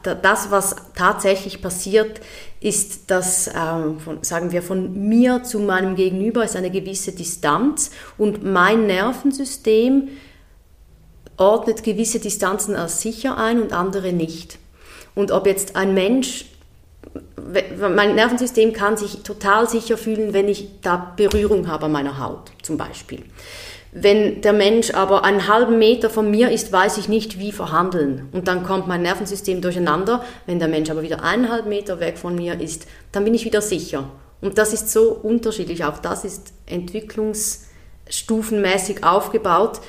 das, was tatsächlich passiert, ist, dass, ähm, von, sagen wir, von mir zu meinem Gegenüber ist eine gewisse Distanz und mein Nervensystem ordnet gewisse Distanzen als sicher ein und andere nicht. Und ob jetzt ein Mensch, mein Nervensystem kann sich total sicher fühlen, wenn ich da Berührung habe an meiner Haut zum Beispiel. Wenn der Mensch aber einen halben Meter von mir ist, weiß ich nicht, wie verhandeln. Und dann kommt mein Nervensystem durcheinander. Wenn der Mensch aber wieder eineinhalb Meter weg von mir ist, dann bin ich wieder sicher. Und das ist so unterschiedlich. Auch das ist entwicklungsstufenmäßig aufgebaut.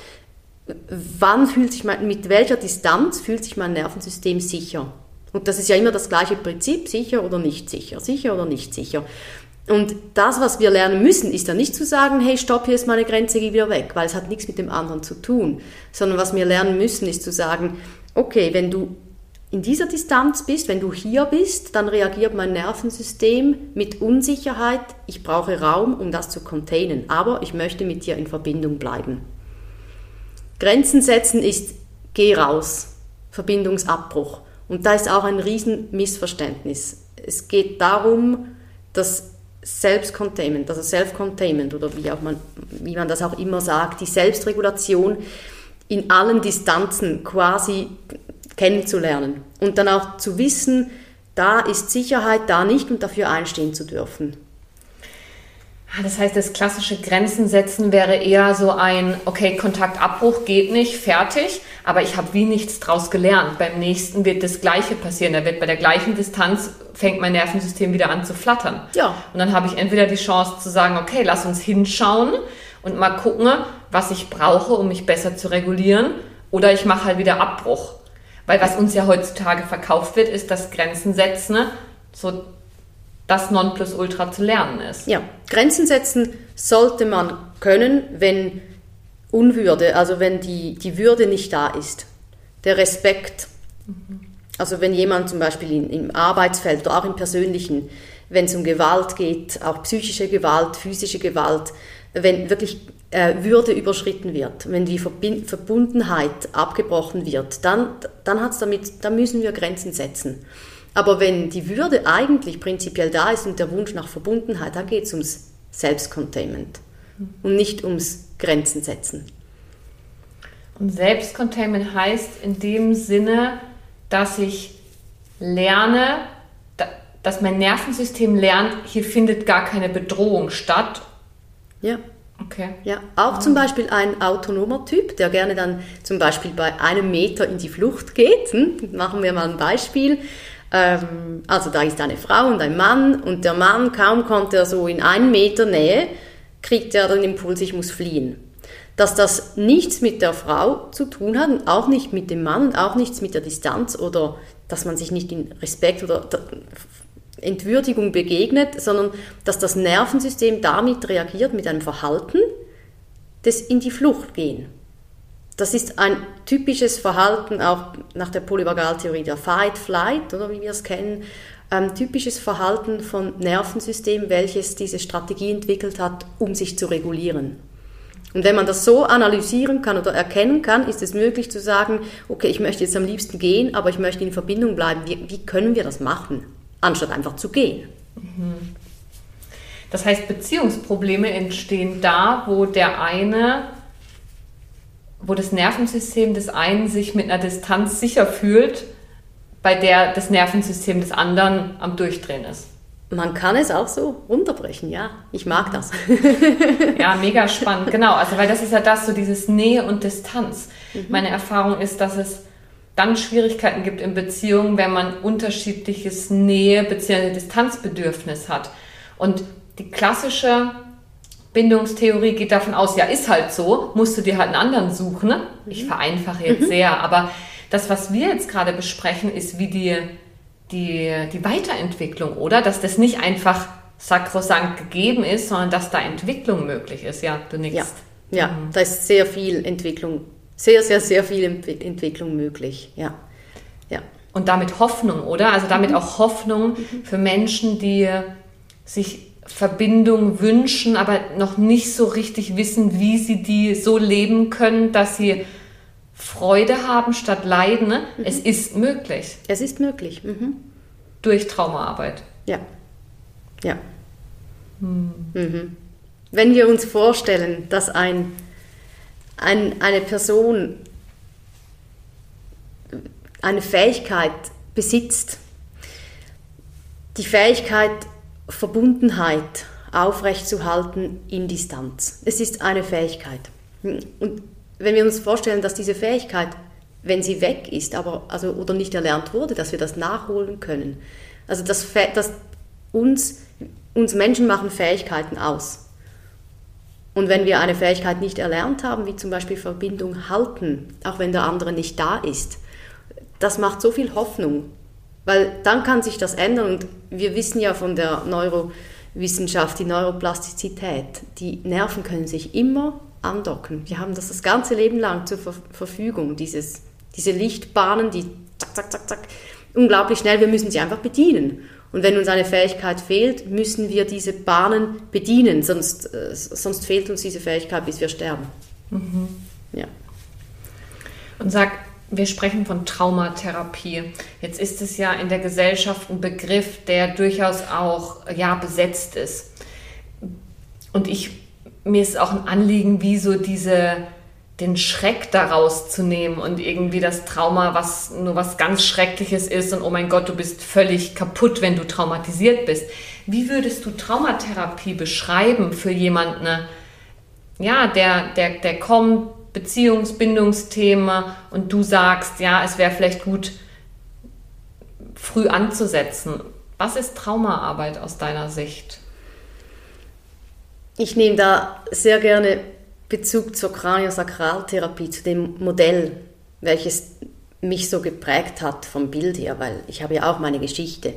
Wann fühlt sich mein, mit welcher Distanz fühlt sich mein Nervensystem sicher? Und das ist ja immer das gleiche Prinzip, sicher oder nicht sicher, sicher oder nicht sicher. Und das, was wir lernen müssen, ist dann nicht zu sagen, hey, stopp, hier ist meine Grenze, geh wieder weg, weil es hat nichts mit dem anderen zu tun. Sondern was wir lernen müssen, ist zu sagen, okay, wenn du in dieser Distanz bist, wenn du hier bist, dann reagiert mein Nervensystem mit Unsicherheit. Ich brauche Raum, um das zu containen, aber ich möchte mit dir in Verbindung bleiben. Grenzen setzen ist, geh raus, Verbindungsabbruch. Und da ist auch ein Riesenmissverständnis. Es geht darum, dass Selbstcontainment, also Self-Containment oder wie, auch man, wie man das auch immer sagt, die Selbstregulation in allen Distanzen quasi kennenzulernen und dann auch zu wissen, da ist Sicherheit, da nicht und dafür einstehen zu dürfen. Ah, das heißt, das klassische Grenzen setzen wäre eher so ein, okay, Kontaktabbruch geht nicht, fertig. Aber ich habe wie nichts draus gelernt. Beim nächsten wird das Gleiche passieren. Da wird bei der gleichen Distanz fängt mein Nervensystem wieder an zu flattern. Ja. Und dann habe ich entweder die Chance zu sagen, okay, lass uns hinschauen und mal gucken, was ich brauche, um mich besser zu regulieren, oder ich mache halt wieder Abbruch. Weil was uns ja heutzutage verkauft wird, ist, dass Grenzen setzen so das Nonplusultra zu lernen ist. Ja, Grenzen setzen sollte man können, wenn Unwürde, also wenn die, die Würde nicht da ist. Der Respekt. Also wenn jemand zum Beispiel in, im Arbeitsfeld oder auch im persönlichen, wenn es um Gewalt geht, auch psychische Gewalt, physische Gewalt, wenn wirklich äh, Würde überschritten wird, wenn die Verbind Verbundenheit abgebrochen wird, dann, dann hat's damit, dann müssen wir Grenzen setzen. Aber wenn die Würde eigentlich prinzipiell da ist und der Wunsch nach Verbundenheit, dann geht es ums Selbstcontainment und nicht ums Grenzen setzen. Und Selbstcontainment heißt in dem Sinne, dass ich lerne, dass mein Nervensystem lernt, hier findet gar keine Bedrohung statt. Ja. Okay. Ja, auch zum Beispiel ein autonomer Typ, der gerne dann zum Beispiel bei einem Meter in die Flucht geht. Hm? Machen wir mal ein Beispiel. Ähm, also da ist eine Frau und ein Mann und der Mann, kaum kommt er so in einen Meter Nähe, kriegt er den Impuls, ich muss fliehen. Dass das nichts mit der Frau zu tun hat und auch nicht mit dem Mann und auch nichts mit der Distanz oder dass man sich nicht in Respekt oder Entwürdigung begegnet, sondern dass das Nervensystem damit reagiert mit einem Verhalten des in die Flucht gehen. Das ist ein typisches Verhalten auch nach der Polyvagaltheorie der Fight-Flight, oder wie wir es kennen, ein typisches Verhalten von Nervensystem, welches diese Strategie entwickelt hat, um sich zu regulieren. Und wenn man das so analysieren kann oder erkennen kann, ist es möglich zu sagen, okay, ich möchte jetzt am liebsten gehen, aber ich möchte in Verbindung bleiben. Wie, wie können wir das machen? anstatt einfach zu gehen. Das heißt, Beziehungsprobleme entstehen da, wo der eine, wo das Nervensystem des einen sich mit einer Distanz sicher fühlt, bei der das Nervensystem des anderen am Durchdrehen ist. Man kann es auch so runterbrechen, ja. Ich mag das. ja, mega spannend, genau. Also, weil das ist ja das, so dieses Nähe und Distanz. Mhm. Meine Erfahrung ist, dass es dann Schwierigkeiten gibt in Beziehungen, wenn man unterschiedliches Nähe- bzw. Distanzbedürfnis hat. Und die klassische Bindungstheorie geht davon aus, ja, ist halt so, musst du dir halt einen anderen suchen. Ne? Ich mhm. vereinfache jetzt mhm. sehr, aber das, was wir jetzt gerade besprechen, ist wie die, die, die Weiterentwicklung, oder? Dass das nicht einfach sakrosankt gegeben ist, sondern dass da Entwicklung möglich ist. Ja, du nickst. Ja, ja mhm. da ist sehr viel Entwicklung sehr, sehr, sehr viel Entwicklung möglich. Ja. ja. Und damit Hoffnung, oder? Also damit mhm. auch Hoffnung mhm. für Menschen, die sich Verbindung wünschen, aber noch nicht so richtig wissen, wie sie die so leben können, dass sie Freude haben statt Leiden. Ne? Mhm. Es ist möglich. Es ist möglich. Mhm. Durch Traumaarbeit. Ja. Ja. Mhm. mhm. Wenn wir uns vorstellen, dass ein ein, eine Person eine Fähigkeit besitzt, die Fähigkeit, Verbundenheit aufrechtzuhalten in Distanz. Es ist eine Fähigkeit. Und wenn wir uns vorstellen, dass diese Fähigkeit, wenn sie weg ist, aber also oder nicht erlernt wurde, dass wir das nachholen können. Also das, das uns, uns Menschen machen Fähigkeiten aus. Und wenn wir eine Fähigkeit nicht erlernt haben, wie zum Beispiel Verbindung halten, auch wenn der andere nicht da ist, das macht so viel Hoffnung, weil dann kann sich das ändern. Und wir wissen ja von der Neurowissenschaft, die Neuroplastizität, die Nerven können sich immer andocken. Wir haben das das ganze Leben lang zur Ver Verfügung, dieses, diese Lichtbahnen, die zack, zack, zack, zack, unglaublich schnell, wir müssen sie einfach bedienen. Und wenn uns eine Fähigkeit fehlt, müssen wir diese Bahnen bedienen, sonst, äh, sonst fehlt uns diese Fähigkeit, bis wir sterben. Mhm. Ja. Und sag, wir sprechen von Traumatherapie. Jetzt ist es ja in der Gesellschaft ein Begriff, der durchaus auch ja, besetzt ist. Und ich, mir ist auch ein Anliegen, wie so diese den Schreck daraus zu nehmen und irgendwie das Trauma, was nur was ganz Schreckliches ist und oh mein Gott, du bist völlig kaputt, wenn du traumatisiert bist. Wie würdest du Traumatherapie beschreiben für jemanden, ja, der, der, der kommt, Beziehungsbindungsthema und du sagst, ja, es wäre vielleicht gut, früh anzusetzen. Was ist Traumaarbeit aus deiner Sicht? Ich nehme da sehr gerne Bezug zur Kraniosakraltherapie, zu dem Modell, welches mich so geprägt hat vom Bild her, weil ich habe ja auch meine Geschichte.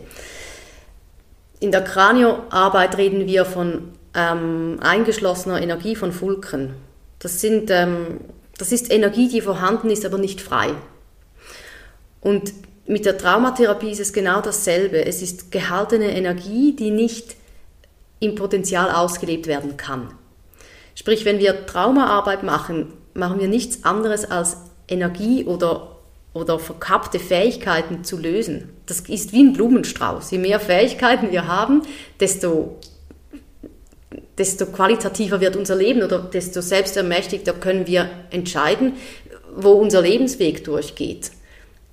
In der Kranioarbeit reden wir von ähm, eingeschlossener Energie von Fulken. Das, sind, ähm, das ist Energie, die vorhanden ist, aber nicht frei. Und mit der Traumatherapie ist es genau dasselbe. Es ist gehaltene Energie, die nicht im Potenzial ausgelebt werden kann. Sprich, wenn wir Traumaarbeit machen, machen wir nichts anderes als Energie oder, oder verkappte Fähigkeiten zu lösen. Das ist wie ein Blumenstrauß. Je mehr Fähigkeiten wir haben, desto, desto qualitativer wird unser Leben oder desto selbstermächtigter können wir entscheiden, wo unser Lebensweg durchgeht.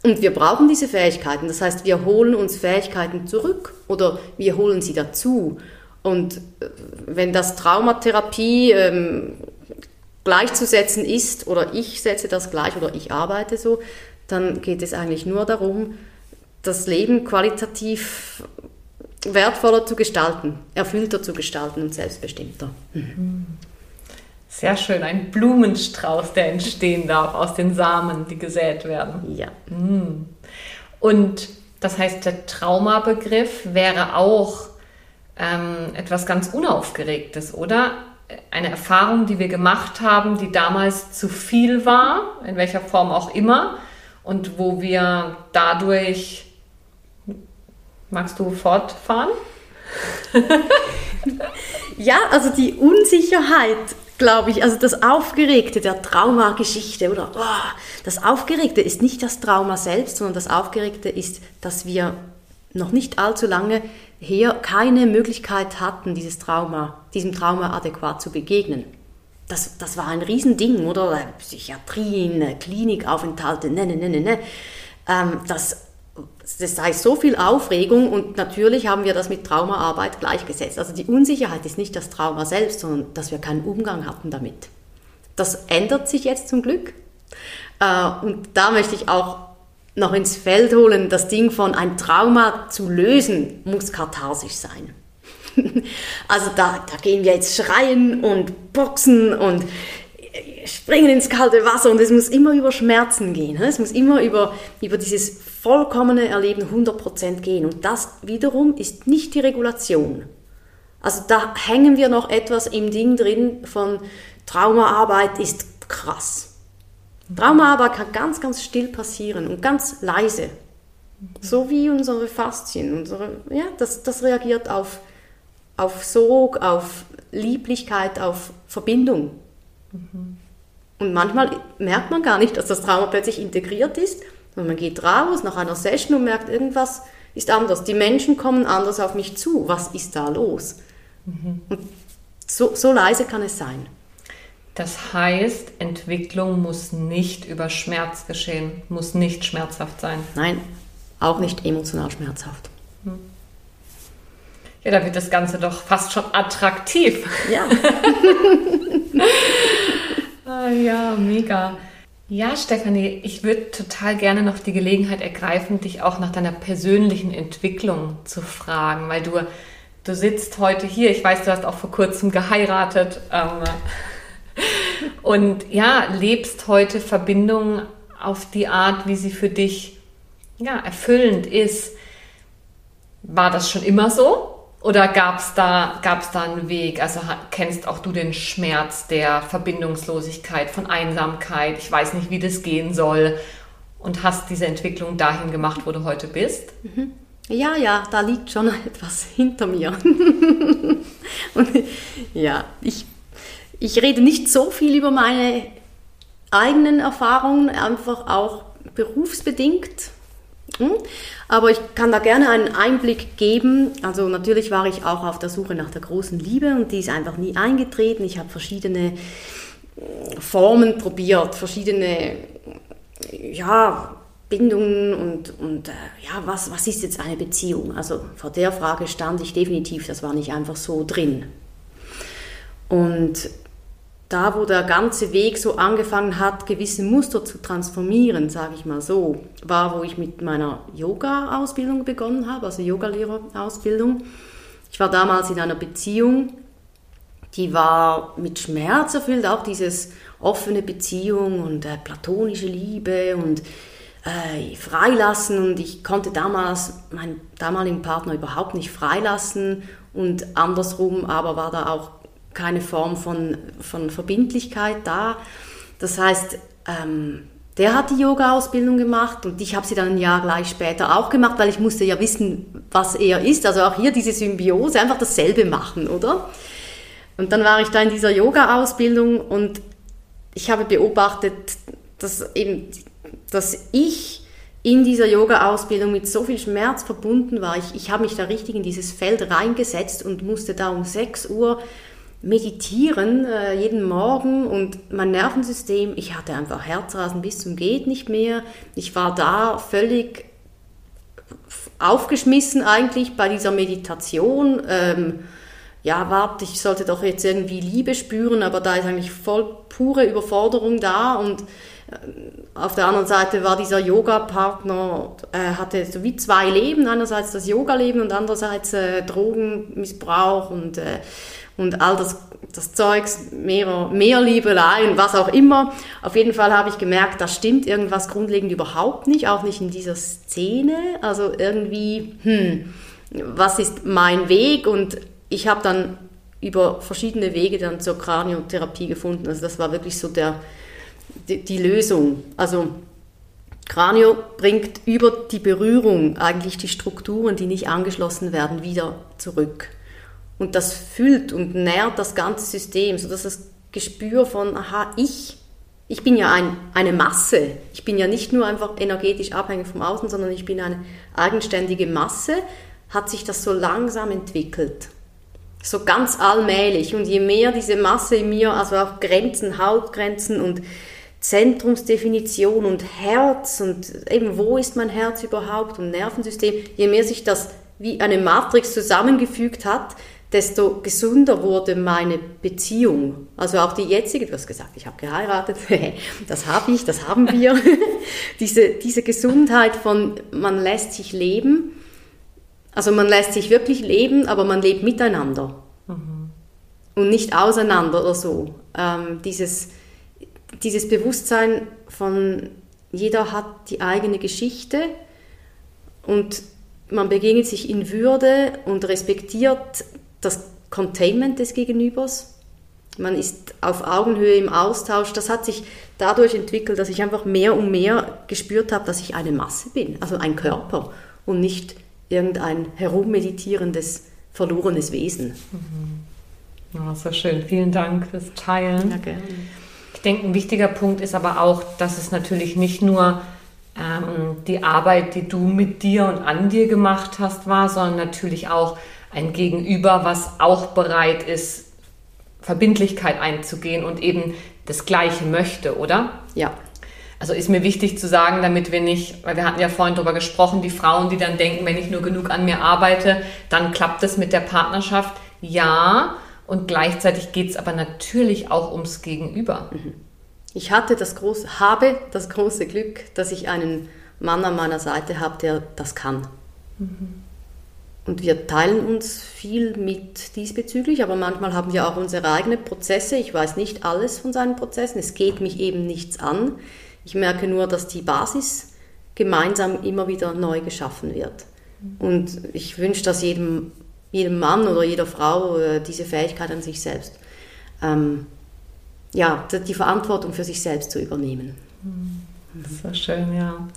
Und wir brauchen diese Fähigkeiten. Das heißt, wir holen uns Fähigkeiten zurück oder wir holen sie dazu. Und äh, wenn das Traumatherapie ähm, gleichzusetzen ist, oder ich setze das gleich oder ich arbeite so, dann geht es eigentlich nur darum, das Leben qualitativ wertvoller zu gestalten, erfüllter zu gestalten und selbstbestimmter. Mhm. Sehr schön, ein Blumenstrauß, der entstehen darf aus den Samen, die gesät werden. Ja. Mm. Und das heißt, der Traumabegriff wäre auch ähm, etwas ganz Unaufgeregtes, oder? Eine Erfahrung, die wir gemacht haben, die damals zu viel war, in welcher Form auch immer, und wo wir dadurch. Magst du fortfahren? ja, also die Unsicherheit glaube ich, also das Aufgeregte der Traumageschichte oder oh, das Aufgeregte ist nicht das Trauma selbst, sondern das Aufgeregte ist, dass wir noch nicht allzu lange her keine Möglichkeit hatten, dieses Trauma, diesem Trauma adäquat zu begegnen. Das, das war ein Riesending, oder? Psychiatrien, Klinikaufenthalte, ne, ne, ne, ne, ne. Ähm, das das sei so viel Aufregung und natürlich haben wir das mit Traumaarbeit gleichgesetzt. Also die Unsicherheit ist nicht das Trauma selbst, sondern dass wir keinen Umgang hatten damit. Das ändert sich jetzt zum Glück. Äh, und da möchte ich auch noch ins Feld holen, das Ding von ein Trauma zu lösen, muss katharsisch sein. Also da, da gehen wir jetzt schreien und boxen und springen ins kalte Wasser und es muss immer über Schmerzen gehen. Es muss immer über, über dieses vollkommene Erleben 100% gehen. Und das wiederum ist nicht die Regulation. Also da hängen wir noch etwas im Ding drin von Traumaarbeit ist krass. Traumaarbeit kann ganz, ganz still passieren und ganz leise. So wie unsere Faszien. Unsere, ja, das, das reagiert auf, auf Sog, auf Lieblichkeit, auf Verbindung. Mhm. Und manchmal merkt man gar nicht, dass das Trauma plötzlich integriert ist. Und man geht raus nach einer Session und merkt, irgendwas ist anders. Die Menschen kommen anders auf mich zu. Was ist da los? Mhm. Und so, so leise kann es sein. Das heißt, Entwicklung muss nicht über Schmerz geschehen, muss nicht schmerzhaft sein. Nein, auch nicht emotional schmerzhaft. Hm. Ja, da wird das Ganze doch fast schon attraktiv. Ja. Ah, ja, mega. Ja, Stefanie, ich würde total gerne noch die Gelegenheit ergreifen, dich auch nach deiner persönlichen Entwicklung zu fragen, weil du, du sitzt heute hier. Ich weiß, du hast auch vor kurzem geheiratet ähm, und ja, lebst heute Verbindungen auf die Art, wie sie für dich ja, erfüllend ist. War das schon immer so? Oder gab es da, gab's da einen Weg? Also kennst auch du den Schmerz der Verbindungslosigkeit, von Einsamkeit? Ich weiß nicht, wie das gehen soll. Und hast diese Entwicklung dahin gemacht, wo du heute bist? Mhm. Ja, ja, da liegt schon etwas hinter mir. Und ja, ich, ich rede nicht so viel über meine eigenen Erfahrungen, einfach auch berufsbedingt. Hm? Aber ich kann da gerne einen Einblick geben. Also natürlich war ich auch auf der Suche nach der großen Liebe und die ist einfach nie eingetreten. Ich habe verschiedene äh, Formen probiert, verschiedene ja, Bindungen und, und äh, ja, was, was ist jetzt eine Beziehung? Also vor der Frage stand ich definitiv, das war nicht einfach so drin. Und da, wo der ganze Weg so angefangen hat, gewisse Muster zu transformieren, sage ich mal so, war, wo ich mit meiner Yoga-Ausbildung begonnen habe, also Yogalehrerausbildung. Ich war damals in einer Beziehung, die war mit Schmerz erfüllt, auch dieses offene Beziehung und äh, platonische Liebe und äh, freilassen und ich konnte damals meinen damaligen Partner überhaupt nicht freilassen und andersrum aber war da auch keine Form von, von Verbindlichkeit da. Das heißt, ähm, der hat die Yoga-Ausbildung gemacht und ich habe sie dann ein Jahr gleich später auch gemacht, weil ich musste ja wissen, was er ist. Also auch hier diese Symbiose, einfach dasselbe machen, oder? Und dann war ich da in dieser Yoga-Ausbildung und ich habe beobachtet, dass eben, dass ich in dieser Yoga-Ausbildung mit so viel Schmerz verbunden war. Ich, ich habe mich da richtig in dieses Feld reingesetzt und musste da um 6 Uhr meditieren äh, jeden Morgen und mein Nervensystem, ich hatte einfach Herzrasen bis zum geht nicht mehr. Ich war da völlig aufgeschmissen eigentlich bei dieser Meditation. Ähm, ja, warte, ich sollte doch jetzt irgendwie Liebe spüren, aber da ist eigentlich voll pure Überforderung da und äh, auf der anderen Seite war dieser Yoga-Partner, äh, hatte so wie zwei Leben, einerseits das Yoga-Leben und andererseits äh, Drogenmissbrauch und äh, und all das, das Zeugs, mehr, mehr Liebeleien, was auch immer. Auf jeden Fall habe ich gemerkt, da stimmt irgendwas grundlegend überhaupt nicht, auch nicht in dieser Szene. Also irgendwie, hm, was ist mein Weg? Und ich habe dann über verschiedene Wege dann zur Kraniotherapie gefunden. Also das war wirklich so der, die, die Lösung. Also Kranio bringt über die Berührung eigentlich die Strukturen, die nicht angeschlossen werden, wieder zurück. Und das füllt und nährt das ganze System, sodass das Gespür von, aha, ich, ich bin ja ein, eine Masse. Ich bin ja nicht nur einfach energetisch abhängig vom Außen, sondern ich bin eine eigenständige Masse, hat sich das so langsam entwickelt. So ganz allmählich. Und je mehr diese Masse in mir, also auch Grenzen, Hautgrenzen und Zentrumsdefinition und Herz und eben wo ist mein Herz überhaupt und Nervensystem, je mehr sich das wie eine Matrix zusammengefügt hat, desto gesünder wurde meine Beziehung. Also auch die jetzige, du hast gesagt, ich habe geheiratet, das habe ich, das haben wir. diese, diese Gesundheit von, man lässt sich leben, also man lässt sich wirklich leben, aber man lebt miteinander mhm. und nicht auseinander oder so. Ähm, dieses, dieses Bewusstsein von, jeder hat die eigene Geschichte und man begegnet sich in Würde und respektiert das Containment des Gegenübers. Man ist auf Augenhöhe im Austausch. Das hat sich dadurch entwickelt, dass ich einfach mehr und mehr gespürt habe, dass ich eine Masse bin, also ein Körper und nicht irgendein herummeditierendes, verlorenes Wesen. Mhm. Ja, so schön. Vielen Dank fürs Teilen. Ja, gerne. Ich denke, ein wichtiger Punkt ist aber auch, dass es natürlich nicht nur ähm, die Arbeit, die du mit dir und an dir gemacht hast, war, sondern natürlich auch ein Gegenüber, was auch bereit ist, Verbindlichkeit einzugehen und eben das Gleiche möchte, oder? Ja. Also ist mir wichtig zu sagen, damit wir nicht, weil wir hatten ja vorhin darüber gesprochen, die Frauen, die dann denken, wenn ich nur genug an mir arbeite, dann klappt es mit der Partnerschaft. Ja, und gleichzeitig geht es aber natürlich auch ums Gegenüber. Mhm. Ich hatte das große, habe das große Glück, dass ich einen Mann an meiner Seite habe, der das kann. Mhm. Und wir teilen uns viel mit diesbezüglich, aber manchmal haben wir auch unsere eigenen Prozesse. Ich weiß nicht alles von seinen Prozessen. Es geht mich eben nichts an. Ich merke nur, dass die Basis gemeinsam immer wieder neu geschaffen wird. Und ich wünsche das jedem, jedem Mann oder jeder Frau äh, diese Fähigkeit an sich selbst. Ähm, ja, die Verantwortung für sich selbst zu übernehmen. Das ist so schön, ja.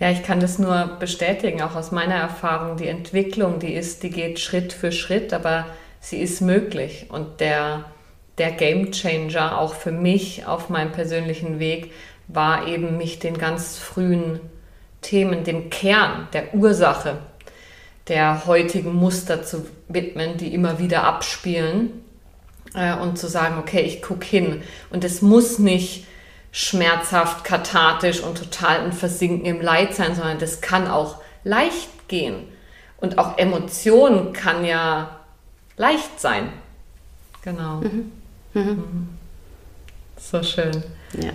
Ja, ich kann das nur bestätigen, auch aus meiner Erfahrung. Die Entwicklung, die ist, die geht Schritt für Schritt, aber sie ist möglich. Und der, der Game Changer auch für mich auf meinem persönlichen Weg war eben, mich den ganz frühen Themen, dem Kern, der Ursache der heutigen Muster zu widmen, die immer wieder abspielen äh, und zu sagen, okay, ich gucke hin. Und es muss nicht schmerzhaft, kathartisch und total ein Versinken im Leid sein, sondern das kann auch leicht gehen. Und auch Emotionen kann ja leicht sein. Genau. Mhm. Mhm. So schön. Ja.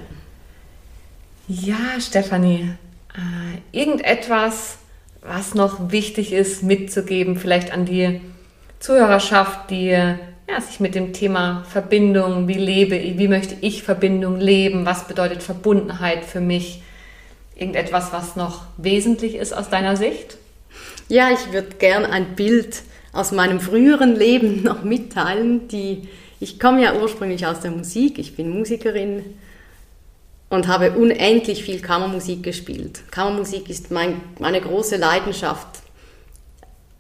Ja, Stefanie, äh, irgendetwas, was noch wichtig ist mitzugeben, vielleicht an die Zuhörerschaft, die ja, sich mit dem Thema Verbindung, wie lebe ich, wie möchte ich Verbindung leben, was bedeutet Verbundenheit für mich, irgendetwas, was noch wesentlich ist aus deiner Sicht? Ja, ich würde gern ein Bild aus meinem früheren Leben noch mitteilen. Die, ich komme ja ursprünglich aus der Musik, ich bin Musikerin und habe unendlich viel Kammermusik gespielt. Kammermusik ist mein, meine große Leidenschaft,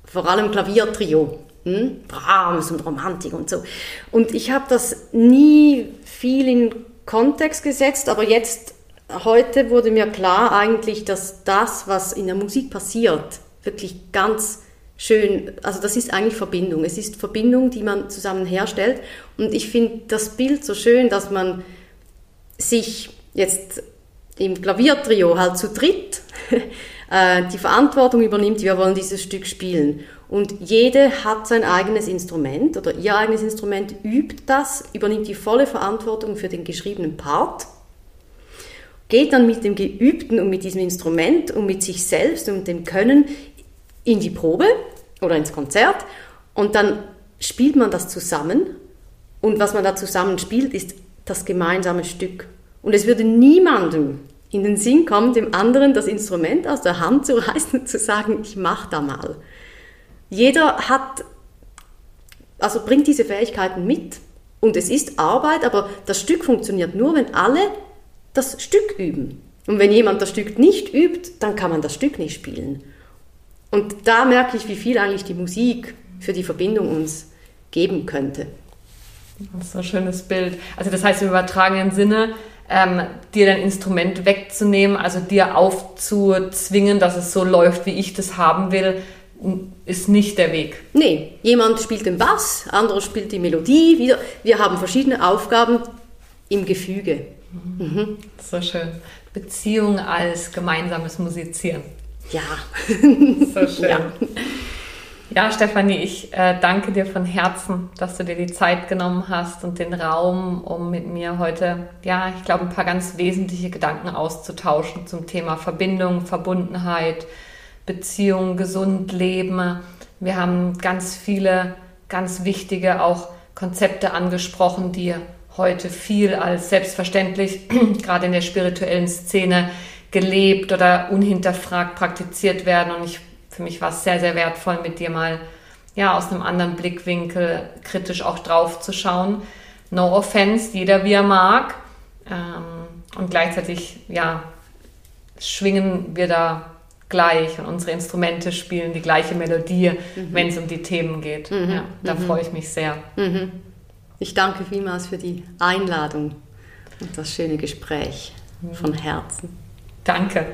vor allem Klaviertrio, hm? Brahms und Romantik und so. Und ich habe das nie viel in Kontext gesetzt, aber jetzt, heute wurde mir klar eigentlich, dass das, was in der Musik passiert, wirklich ganz schön, also das ist eigentlich Verbindung. Es ist Verbindung, die man zusammen herstellt. Und ich finde das Bild so schön, dass man sich jetzt im Klaviertrio halt zu dritt äh, die Verantwortung übernimmt, wir wollen dieses Stück spielen. Und jede hat sein eigenes Instrument oder ihr eigenes Instrument, übt das, übernimmt die volle Verantwortung für den geschriebenen Part, geht dann mit dem Geübten und mit diesem Instrument und mit sich selbst und dem Können in die Probe oder ins Konzert und dann spielt man das zusammen und was man da zusammen spielt, ist das gemeinsame Stück. Und es würde niemandem in den Sinn kommen, dem anderen das Instrument aus der Hand zu reißen und zu sagen, ich mach da mal. Jeder hat, also bringt diese Fähigkeiten mit. Und es ist Arbeit, aber das Stück funktioniert nur, wenn alle das Stück üben. Und wenn jemand das Stück nicht übt, dann kann man das Stück nicht spielen. Und da merke ich, wie viel eigentlich die Musik für die Verbindung uns geben könnte. Das ist ein schönes Bild. Also das heißt im übertragenen Sinne, ähm, dir dein Instrument wegzunehmen, also dir aufzuzwingen, dass es so läuft, wie ich das haben will, ist nicht der Weg. Nee, jemand spielt den Bass, anderer spielt die Melodie. Wieder. Wir haben verschiedene Aufgaben im Gefüge. Mhm. Mhm. So schön. Beziehung als gemeinsames Musizieren. Ja. So schön. Ja. Ja, Stefanie, ich äh, danke dir von Herzen, dass du dir die Zeit genommen hast und den Raum, um mit mir heute, ja, ich glaube, ein paar ganz wesentliche Gedanken auszutauschen zum Thema Verbindung, Verbundenheit, Beziehung, gesund leben. Wir haben ganz viele, ganz wichtige auch Konzepte angesprochen, die heute viel als selbstverständlich, gerade in der spirituellen Szene, gelebt oder unhinterfragt praktiziert werden. Und ich für mich war es sehr, sehr wertvoll, mit dir mal ja, aus einem anderen Blickwinkel kritisch auch drauf zu schauen. No offense, jeder wie er mag. Ähm, und gleichzeitig, ja, schwingen wir da gleich und unsere Instrumente spielen die gleiche Melodie, mhm. wenn es um die Themen geht. Mhm. Ja, da mhm. freue ich mich sehr. Mhm. Ich danke vielmals für die Einladung und das schöne Gespräch mhm. von Herzen. Danke.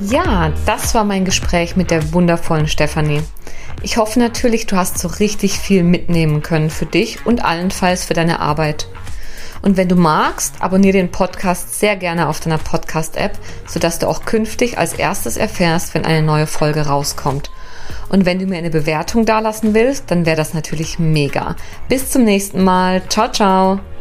Ja, das war mein Gespräch mit der wundervollen Stefanie. Ich hoffe natürlich, du hast so richtig viel mitnehmen können für dich und allenfalls für deine Arbeit. Und wenn du magst, abonniere den Podcast sehr gerne auf deiner Podcast-App, sodass du auch künftig als erstes erfährst, wenn eine neue Folge rauskommt. Und wenn du mir eine Bewertung dalassen willst, dann wäre das natürlich mega. Bis zum nächsten Mal. Ciao, ciao.